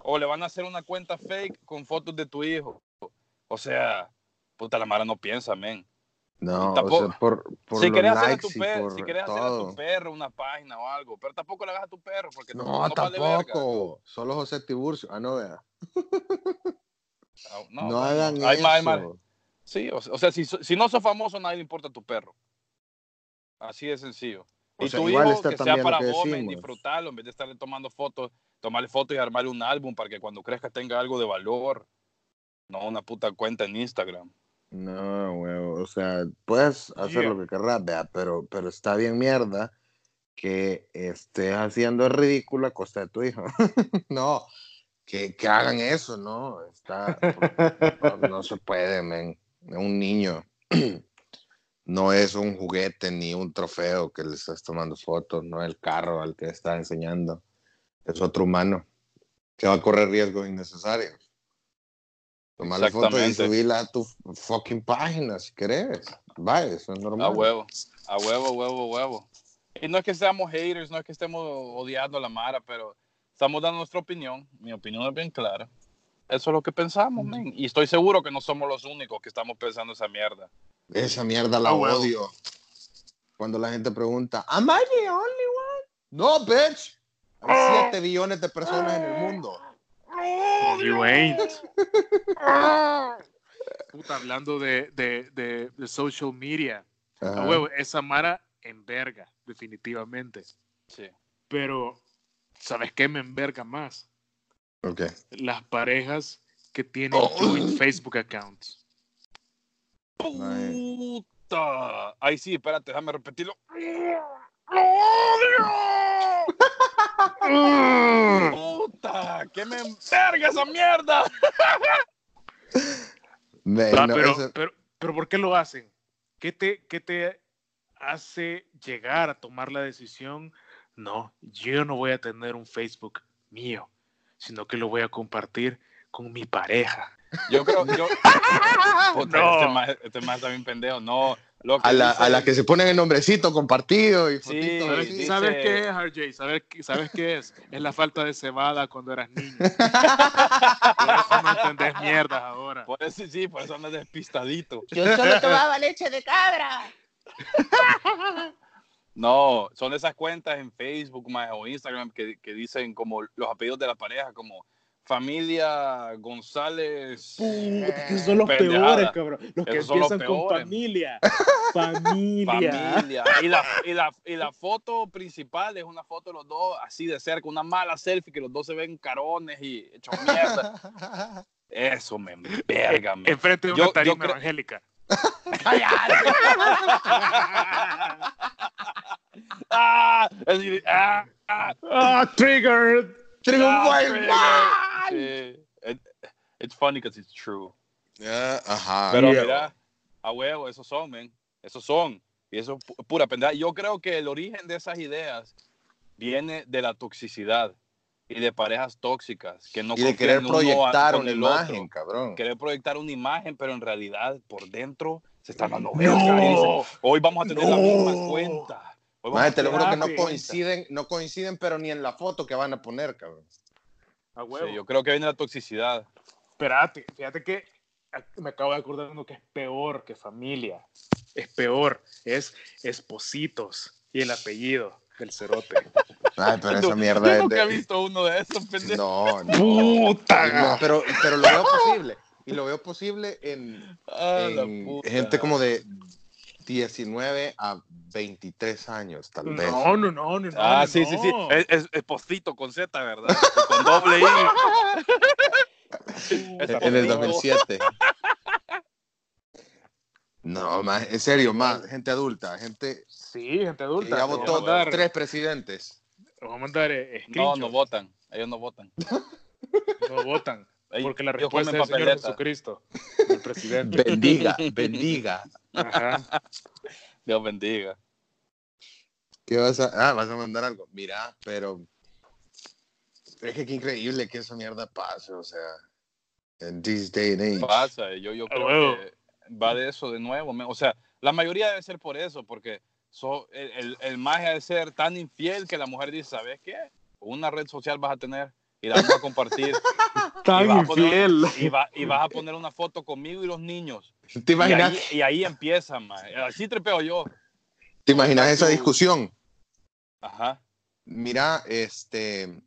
Speaker 3: O le van a hacer una cuenta fake con fotos de tu hijo. O sea, puta, la Mara no piensa, men.
Speaker 1: No,
Speaker 3: tampoco-
Speaker 1: o sea, por, por
Speaker 3: si querés, hacer a tu perro,
Speaker 1: por
Speaker 3: si querés hacer a
Speaker 1: todo.
Speaker 3: tu perro una página o algo, pero tampoco le hagas a tu perro porque
Speaker 1: No,
Speaker 3: no, vale verga.
Speaker 1: tampoco. Solo José Tiburcio. Ah, no, vea. No, hagan
Speaker 3: hay
Speaker 1: eso.
Speaker 3: más- hay más- Sí, o sea, si, si no sos famoso, nadie le importa a tu perro. Así de sencillo.
Speaker 1: O
Speaker 3: y
Speaker 1: sea,
Speaker 3: tu hijo, que sea para
Speaker 1: decimos.
Speaker 3: disfrutarlo, en vez de estarle tomando fotos, tomarle fotos y armarle un álbum para que cuando crezca tenga algo de valor. No una puta cuenta en Instagram.
Speaker 1: No, huevo. O sea, puedes hacer
Speaker 2: Yeah.
Speaker 1: lo que querrás, vea, pero, pero está bien mierda que estés haciendo el ridículo a costa de tu hijo. no, que, que hagan eso, no. Está, no, no se puede, men. Un niño. No es un juguete ni un trofeo que le estás tomando fotos, no es el carro al que está enseñando. Es otro humano que va a correr riesgos innecesarios. Tomarle fotos y subirla a tu fucking página si querés. Va, eso es normal.
Speaker 3: A huevo, a huevo, huevo, huevo. Y no es que seamos haters, no es que estemos odiando a la Mara, pero estamos dando nuestra opinión. Mi opinión es bien clara. Eso es lo que pensamos, men. Y estoy seguro que no somos los únicos que estamos pensando esa mierda.
Speaker 1: Esa mierda la
Speaker 2: Ah,
Speaker 1: odio. Cuando la gente pregunta, ¿Am I the only one? No, bitch. Hay 7 billones de personas en el mundo.
Speaker 2: You ain't. Puta, hablando de, de, de, de social media. A huevo, esa Mara enverga, definitivamente.
Speaker 3: Sí.
Speaker 2: Pero, ¿sabes qué me enverga más?
Speaker 1: Ok.
Speaker 2: Las parejas que tienen
Speaker 1: Oh.
Speaker 2: joint Facebook accounts.
Speaker 3: Puta. Ahí sí, espérate, déjame repetirlo. Puta, que me enverga esa mierda.
Speaker 1: Me-
Speaker 2: Ah,
Speaker 1: no,
Speaker 2: pero, pero, pero ¿por qué lo hacen? ¿Qué te, ¿Qué te hace llegar a tomar la decisión? No, yo no voy a tener un Facebook mío, sino que lo voy a compartir con mi pareja.
Speaker 3: Yo creo, yo. Puta,
Speaker 2: No.
Speaker 3: este, más, este más está bien pendejo. No,
Speaker 1: a, la,
Speaker 3: dice-
Speaker 1: a la que se ponen el nombrecito compartido y
Speaker 3: Sí,
Speaker 1: fotitos
Speaker 2: ¿Sabes,
Speaker 1: así.
Speaker 3: dice-
Speaker 2: sabes qué es, RJ? ¿Sabes, qué- ¿Sabes qué es? Es la falta de cebada cuando eras niño. Por eso no entendés mierdas ahora.
Speaker 3: Por eso sí, por eso andas despistadito.
Speaker 4: Yo solo tomaba leche de cabra.
Speaker 3: No, son esas cuentas en Facebook más, o Instagram que, que dicen como los apellidos de la pareja, como familia González.
Speaker 2: Puta, que son los
Speaker 3: Pendejada.
Speaker 2: peores, cabrón. Los que
Speaker 3: Esos
Speaker 2: empiezan con familia. Familia.
Speaker 3: Familia. Y la, y, la, y la foto principal es una foto de los dos así de cerca, una mala selfie que los dos se ven carones y hechos mierda. Eso me verga, me.
Speaker 2: Enfrente de
Speaker 3: Yo-
Speaker 2: una tarima
Speaker 3: yo
Speaker 2: evangélica.
Speaker 3: ¡Ah! ¡Ah! ¡Ah!
Speaker 2: ¡Ah, triggered!
Speaker 3: ¡Ah,
Speaker 1: Triunfo
Speaker 3: trigger! Sí. It- it's funny because it's true.
Speaker 1: Ah, Ajá.
Speaker 3: Pero
Speaker 2: Yeah.
Speaker 3: mira, a huevo, esos son, men. Esos son. Y eso es pu- pura pendeja. Yo creo que el origen de esas ideas viene de la toxicidad y de parejas tóxicas que no
Speaker 1: y de querer proyectar una imagen,
Speaker 3: otro.
Speaker 1: cabrón.
Speaker 3: Querer proyectar una imagen, pero en realidad por dentro se están dando
Speaker 2: No.
Speaker 3: Hoy vamos a tener la
Speaker 2: No.
Speaker 3: misma cuenta. A
Speaker 1: te lo juro que no coinciden, no coinciden, pero ni en la foto que van a poner, cabrón.
Speaker 2: A huevo.
Speaker 3: Sí, yo creo que viene la toxicidad.
Speaker 2: Espérate, fíjate que me acabo de acordar de uno que es peor que familia. Es peor. Es espositos y el apellido del cerote.
Speaker 1: Ay, pero esa mierda es
Speaker 3: nunca he visto uno de esos, pendejo.
Speaker 1: No, no.
Speaker 2: ¡Puta!
Speaker 1: No, pero, pero lo veo posible. Y lo veo posible en,
Speaker 3: Ah, la
Speaker 1: en
Speaker 3: puta.
Speaker 1: gente como de 19 a 23 años, tal vez.
Speaker 2: No, no, no, no.
Speaker 3: Ah,
Speaker 2: no,
Speaker 3: sí, sí, sí. Es, es, es Pocito con Z, ¿verdad? Con doble I.
Speaker 1: En el
Speaker 2: no.
Speaker 1: 2007. No, más, en serio, más gente adulta, gente
Speaker 2: Sí, gente adulta.
Speaker 1: ya votó
Speaker 2: mandar-
Speaker 1: tres presidentes.
Speaker 2: te voy a mandar eh,
Speaker 3: No, no votan. Ellos no votan.
Speaker 2: No votan.
Speaker 3: Ellos-
Speaker 2: Porque la respuesta es el Señor. Jesucristo, el presidente.
Speaker 1: Bendiga, bendiga.
Speaker 2: Ajá.
Speaker 3: Dios bendiga.
Speaker 1: ¿Qué vas a...? Ah, vas a mandar algo. Mira, pero... Es que qué increíble que esa mierda pase, o sea... En this day and age.
Speaker 3: Pasa. Yo, yo creo
Speaker 2: huevo.
Speaker 3: que va de eso de nuevo. O sea, la mayoría debe ser por eso, porque so- el, el, el magia de ser tan infiel que la mujer dice, ¿sabes qué? Una red social vas a tener y la vamos a compartir
Speaker 2: Tan
Speaker 3: Y vas a poner-
Speaker 2: infiel.
Speaker 3: y, va- y vas a poner una foto conmigo y los niños.
Speaker 1: ¿Te
Speaker 3: Y
Speaker 1: imaginas,
Speaker 3: ahí, y ahí empieza, man. Así trepeo yo.
Speaker 1: ¿te imaginas esa discusión?
Speaker 3: Ajá.
Speaker 1: Mira, este...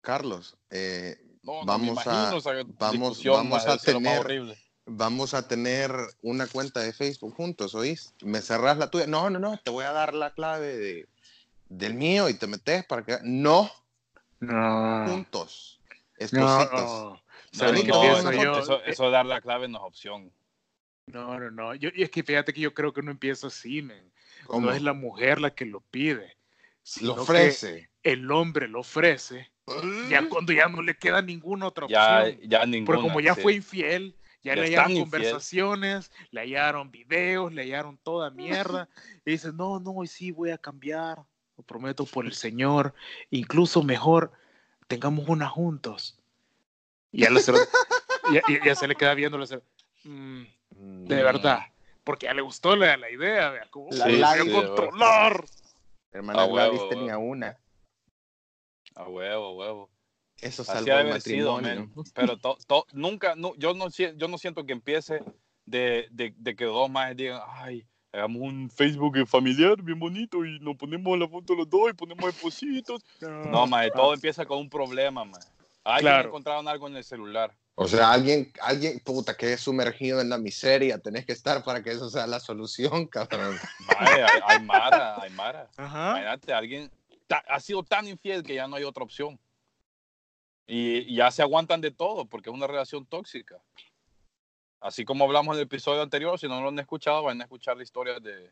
Speaker 1: Carlos, eh,
Speaker 3: No,
Speaker 1: Vamos a- vamos- vamos a tener- vamos a tener una cuenta de Facebook juntos, ¿oís? Me cerrás la tuya. No, no, no, te voy a dar la clave de, del mío y te metes para que... No,
Speaker 2: No.
Speaker 1: juntos.
Speaker 2: No,
Speaker 1: Espositos.
Speaker 2: no.
Speaker 3: No,
Speaker 2: ¿Sabes
Speaker 1: no,
Speaker 2: qué
Speaker 1: no,
Speaker 2: pienso
Speaker 1: no,
Speaker 2: yo?
Speaker 3: Eso, eso de dar la clave no es opción.
Speaker 2: No, no, no. Yo, y es que fíjate que yo creo que no empieza así, men.
Speaker 1: ¿Cómo?
Speaker 2: No es la mujer la que lo pide.
Speaker 1: Lo ofrece.
Speaker 2: El hombre lo ofrece. Ya cuando ya no le queda ninguna otra
Speaker 3: Ya,
Speaker 2: opción.
Speaker 3: ya ninguna.
Speaker 2: Porque como ya
Speaker 3: sí.
Speaker 2: fue infiel, ya,
Speaker 3: Ya
Speaker 2: le hallaron
Speaker 3: tan infiel.
Speaker 2: conversaciones, le hallaron videos, le hallaron toda mierda. y dice, no, no, hoy sí voy a cambiar. Lo prometo por el Señor. Incluso mejor, tengamos una juntos. Y ya, le se, ya, ya- ya se le queda viendo. le hace, "Mm, de
Speaker 3: Mm.
Speaker 2: verdad. Porque ya le gustó la, la idea. vea, ¿Cómo
Speaker 1: La
Speaker 2: voy
Speaker 3: Sí,
Speaker 2: a controlar?
Speaker 1: Hermana
Speaker 3: A huevo,
Speaker 1: Gladys
Speaker 3: huevo.
Speaker 1: tenía una.
Speaker 3: A huevo, a huevo.
Speaker 1: Eso salvó el
Speaker 3: de sido,
Speaker 1: matrimonio.
Speaker 3: men. Pero to- to- nunca, no, yo, no, yo no siento que empiece de, de, de que dos más digan, ay, hagamos un Facebook familiar bien bonito y nos ponemos la foto los dos y ponemos espositos. No, más todo empieza con un problema, man. Alguien
Speaker 2: Claro.
Speaker 3: encontraron algo en el celular.
Speaker 1: O sea, alguien, alguien, puta, que es sumergido en la miseria, tenés que estar para que eso sea la solución, cabrón.
Speaker 3: Mae, hay, hay Mara, hay Mara.
Speaker 2: Ajá.
Speaker 3: Imagínate, alguien ta- ha sido tan infiel que ya no hay otra opción. Y, y ya se aguantan de todo porque es una relación tóxica. Así como hablamos en el episodio anterior, si no lo han escuchado, vayan a escuchar la historia de...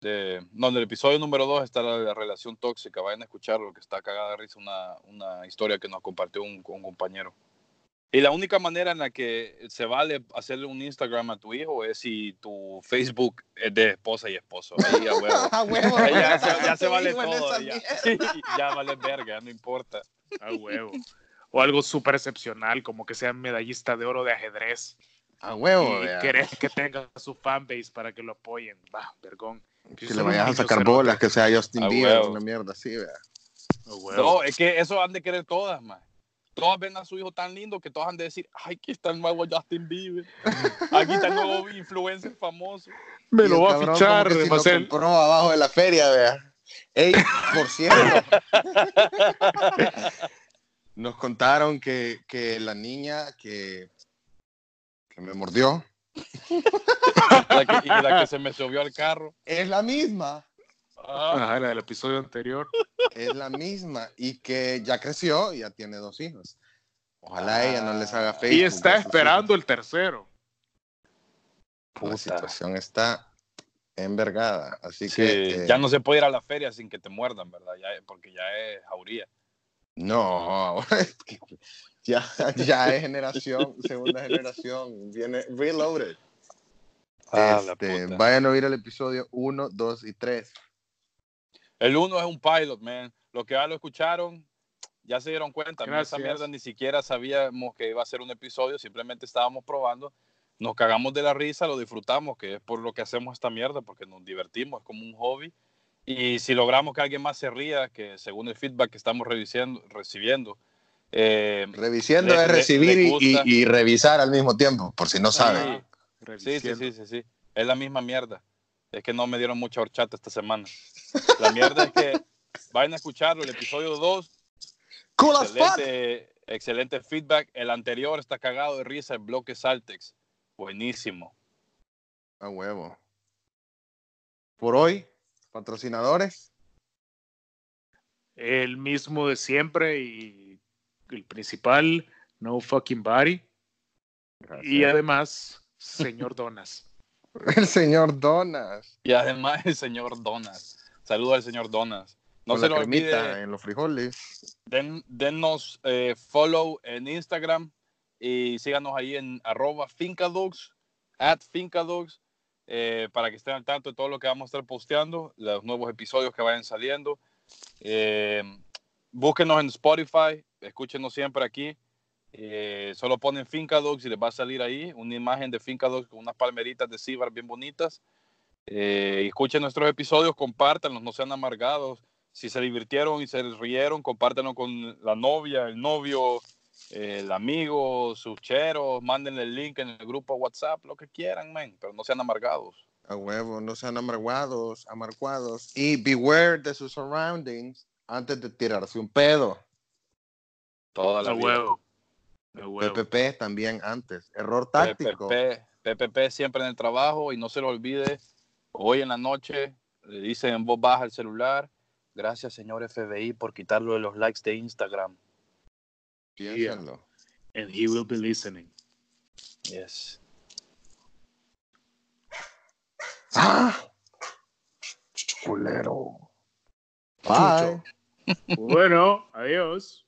Speaker 3: de no, en el episodio número 2 está la, la relación tóxica. Vayan a escuchar lo que está cagada de risa, una, una historia que nos compartió un, un compañero. Y la única manera en la que se vale hacerle un Instagram a tu hijo es si tu Facebook es de esposa y esposo. Ahí, a huevo.
Speaker 1: ¡A huevo!
Speaker 3: Ahí ya, se, ya se vale todo. Ya, ya vale verga, no importa.
Speaker 2: A huevo. O algo súper excepcional, como que sea medallista de oro de ajedrez.
Speaker 1: A huevo,
Speaker 2: y
Speaker 1: vea.
Speaker 2: querés que tenga su fanbase para que lo apoyen. Va, vergón.
Speaker 1: Que le vayas a sacar bolas, que sea Justin Bieber, una mierda así, vea.
Speaker 2: A huevo.
Speaker 3: No, es que eso han de querer todas, man. todas ven a su hijo tan lindo que todas han de decir, ay, aquí está el nuevo Justin Bieber, aquí está el nuevo influencer famoso.
Speaker 2: Me lo va a fichar.
Speaker 1: si
Speaker 2: va a
Speaker 1: lo
Speaker 2: ser-
Speaker 1: compró abajo de la feria, vea. Ey, por cierto. nos contaron que, que la niña que me mordió
Speaker 3: La que, y la que se me subió al carro.
Speaker 1: es la misma.
Speaker 3: Ah,
Speaker 2: Ajá, la del episodio anterior.
Speaker 1: Es la misma. Y que ya creció y ya tiene dos hijos. Ojalá ella no les haga Facebook.
Speaker 2: Y está esperando el tercero.
Speaker 1: La situación está envergada. Así
Speaker 3: sí,
Speaker 1: que. eh,
Speaker 3: ya no se puede ir a la feria sin que te muerdan, ¿verdad? Ya, porque ya es jauría.
Speaker 1: No, ya, ya es generación, segunda generación, viene reloaded.
Speaker 3: Ah,
Speaker 1: Este, vayan a oír el episodio 1, 2 y 3.
Speaker 3: El uno es un pilot, man. Los que ya lo escucharon, ya se dieron cuenta. Mira, Esa mierda ni siquiera sabíamos que iba a ser un episodio, simplemente estábamos probando. Nos cagamos de la risa, lo disfrutamos, que es por lo que hacemos esta mierda, porque nos divertimos, es como un hobby. Y si logramos que alguien más se ría, que según el feedback que estamos recibiendo, eh,
Speaker 1: Revisiendo
Speaker 3: Le-
Speaker 1: es recibir
Speaker 3: le
Speaker 1: y-
Speaker 3: gusta.
Speaker 1: y, y revisar al mismo tiempo, por si no saben.
Speaker 3: Sí, sí, sí, sí, sí. Es la misma mierda. Es que no me dieron mucha horchata esta semana. La mierda es que vayan a escucharlo, el episodio 2,
Speaker 1: Cool as fuck.
Speaker 3: excelente, excelente feedback. El anterior está cagado de risa, el bloque Saltex. Buenísimo.
Speaker 1: A huevo. Por hoy, patrocinadores.
Speaker 2: El mismo de siempre y el principal, No Fucking Body. Y además, señor Donas.
Speaker 1: El señor Donas.
Speaker 3: Y además el señor Donas. Saludos al señor Donas. No
Speaker 1: con
Speaker 3: se lo olvide,
Speaker 1: en los frijoles.
Speaker 3: den, dennos eh, follow en Instagram y síganos ahí en arroba fincadogs, at fincadogs, eh, para que estén al tanto de todo lo que vamos a estar posteando, los nuevos episodios que vayan saliendo. Eh, búsquenos en Spotify, escúchenos siempre aquí. Eh, solo ponen Fincadogs y les va a salir ahí una imagen de Fincadogs con unas palmeritas de Cibar bien bonitas. Eh, escuchen nuestros episodios, compártanlos, no sean amargados. Si se divirtieron y se rieron, compártanlo con la novia, el novio, eh, el amigo, sus cheros, mándenle el link en el grupo WhatsApp, lo que quieran, man, pero no sean amargados.
Speaker 1: A huevo, no sean amarguados, amarguados. Y beware de sus surroundings antes de tirarse un pedo.
Speaker 3: Toda la
Speaker 2: huevo.
Speaker 1: PPP también antes. Error táctico.
Speaker 3: PPP, PPP siempre en el trabajo y no se lo olvide, hoy en la noche le dicen en voz baja al celular, gracias señor FBI por quitarlo de los likes de Instagram.
Speaker 1: Piénsenlo.
Speaker 2: And he will be listening.
Speaker 3: Yes.
Speaker 1: ¡Ah! Culero. Bye.
Speaker 2: Bueno, adiós.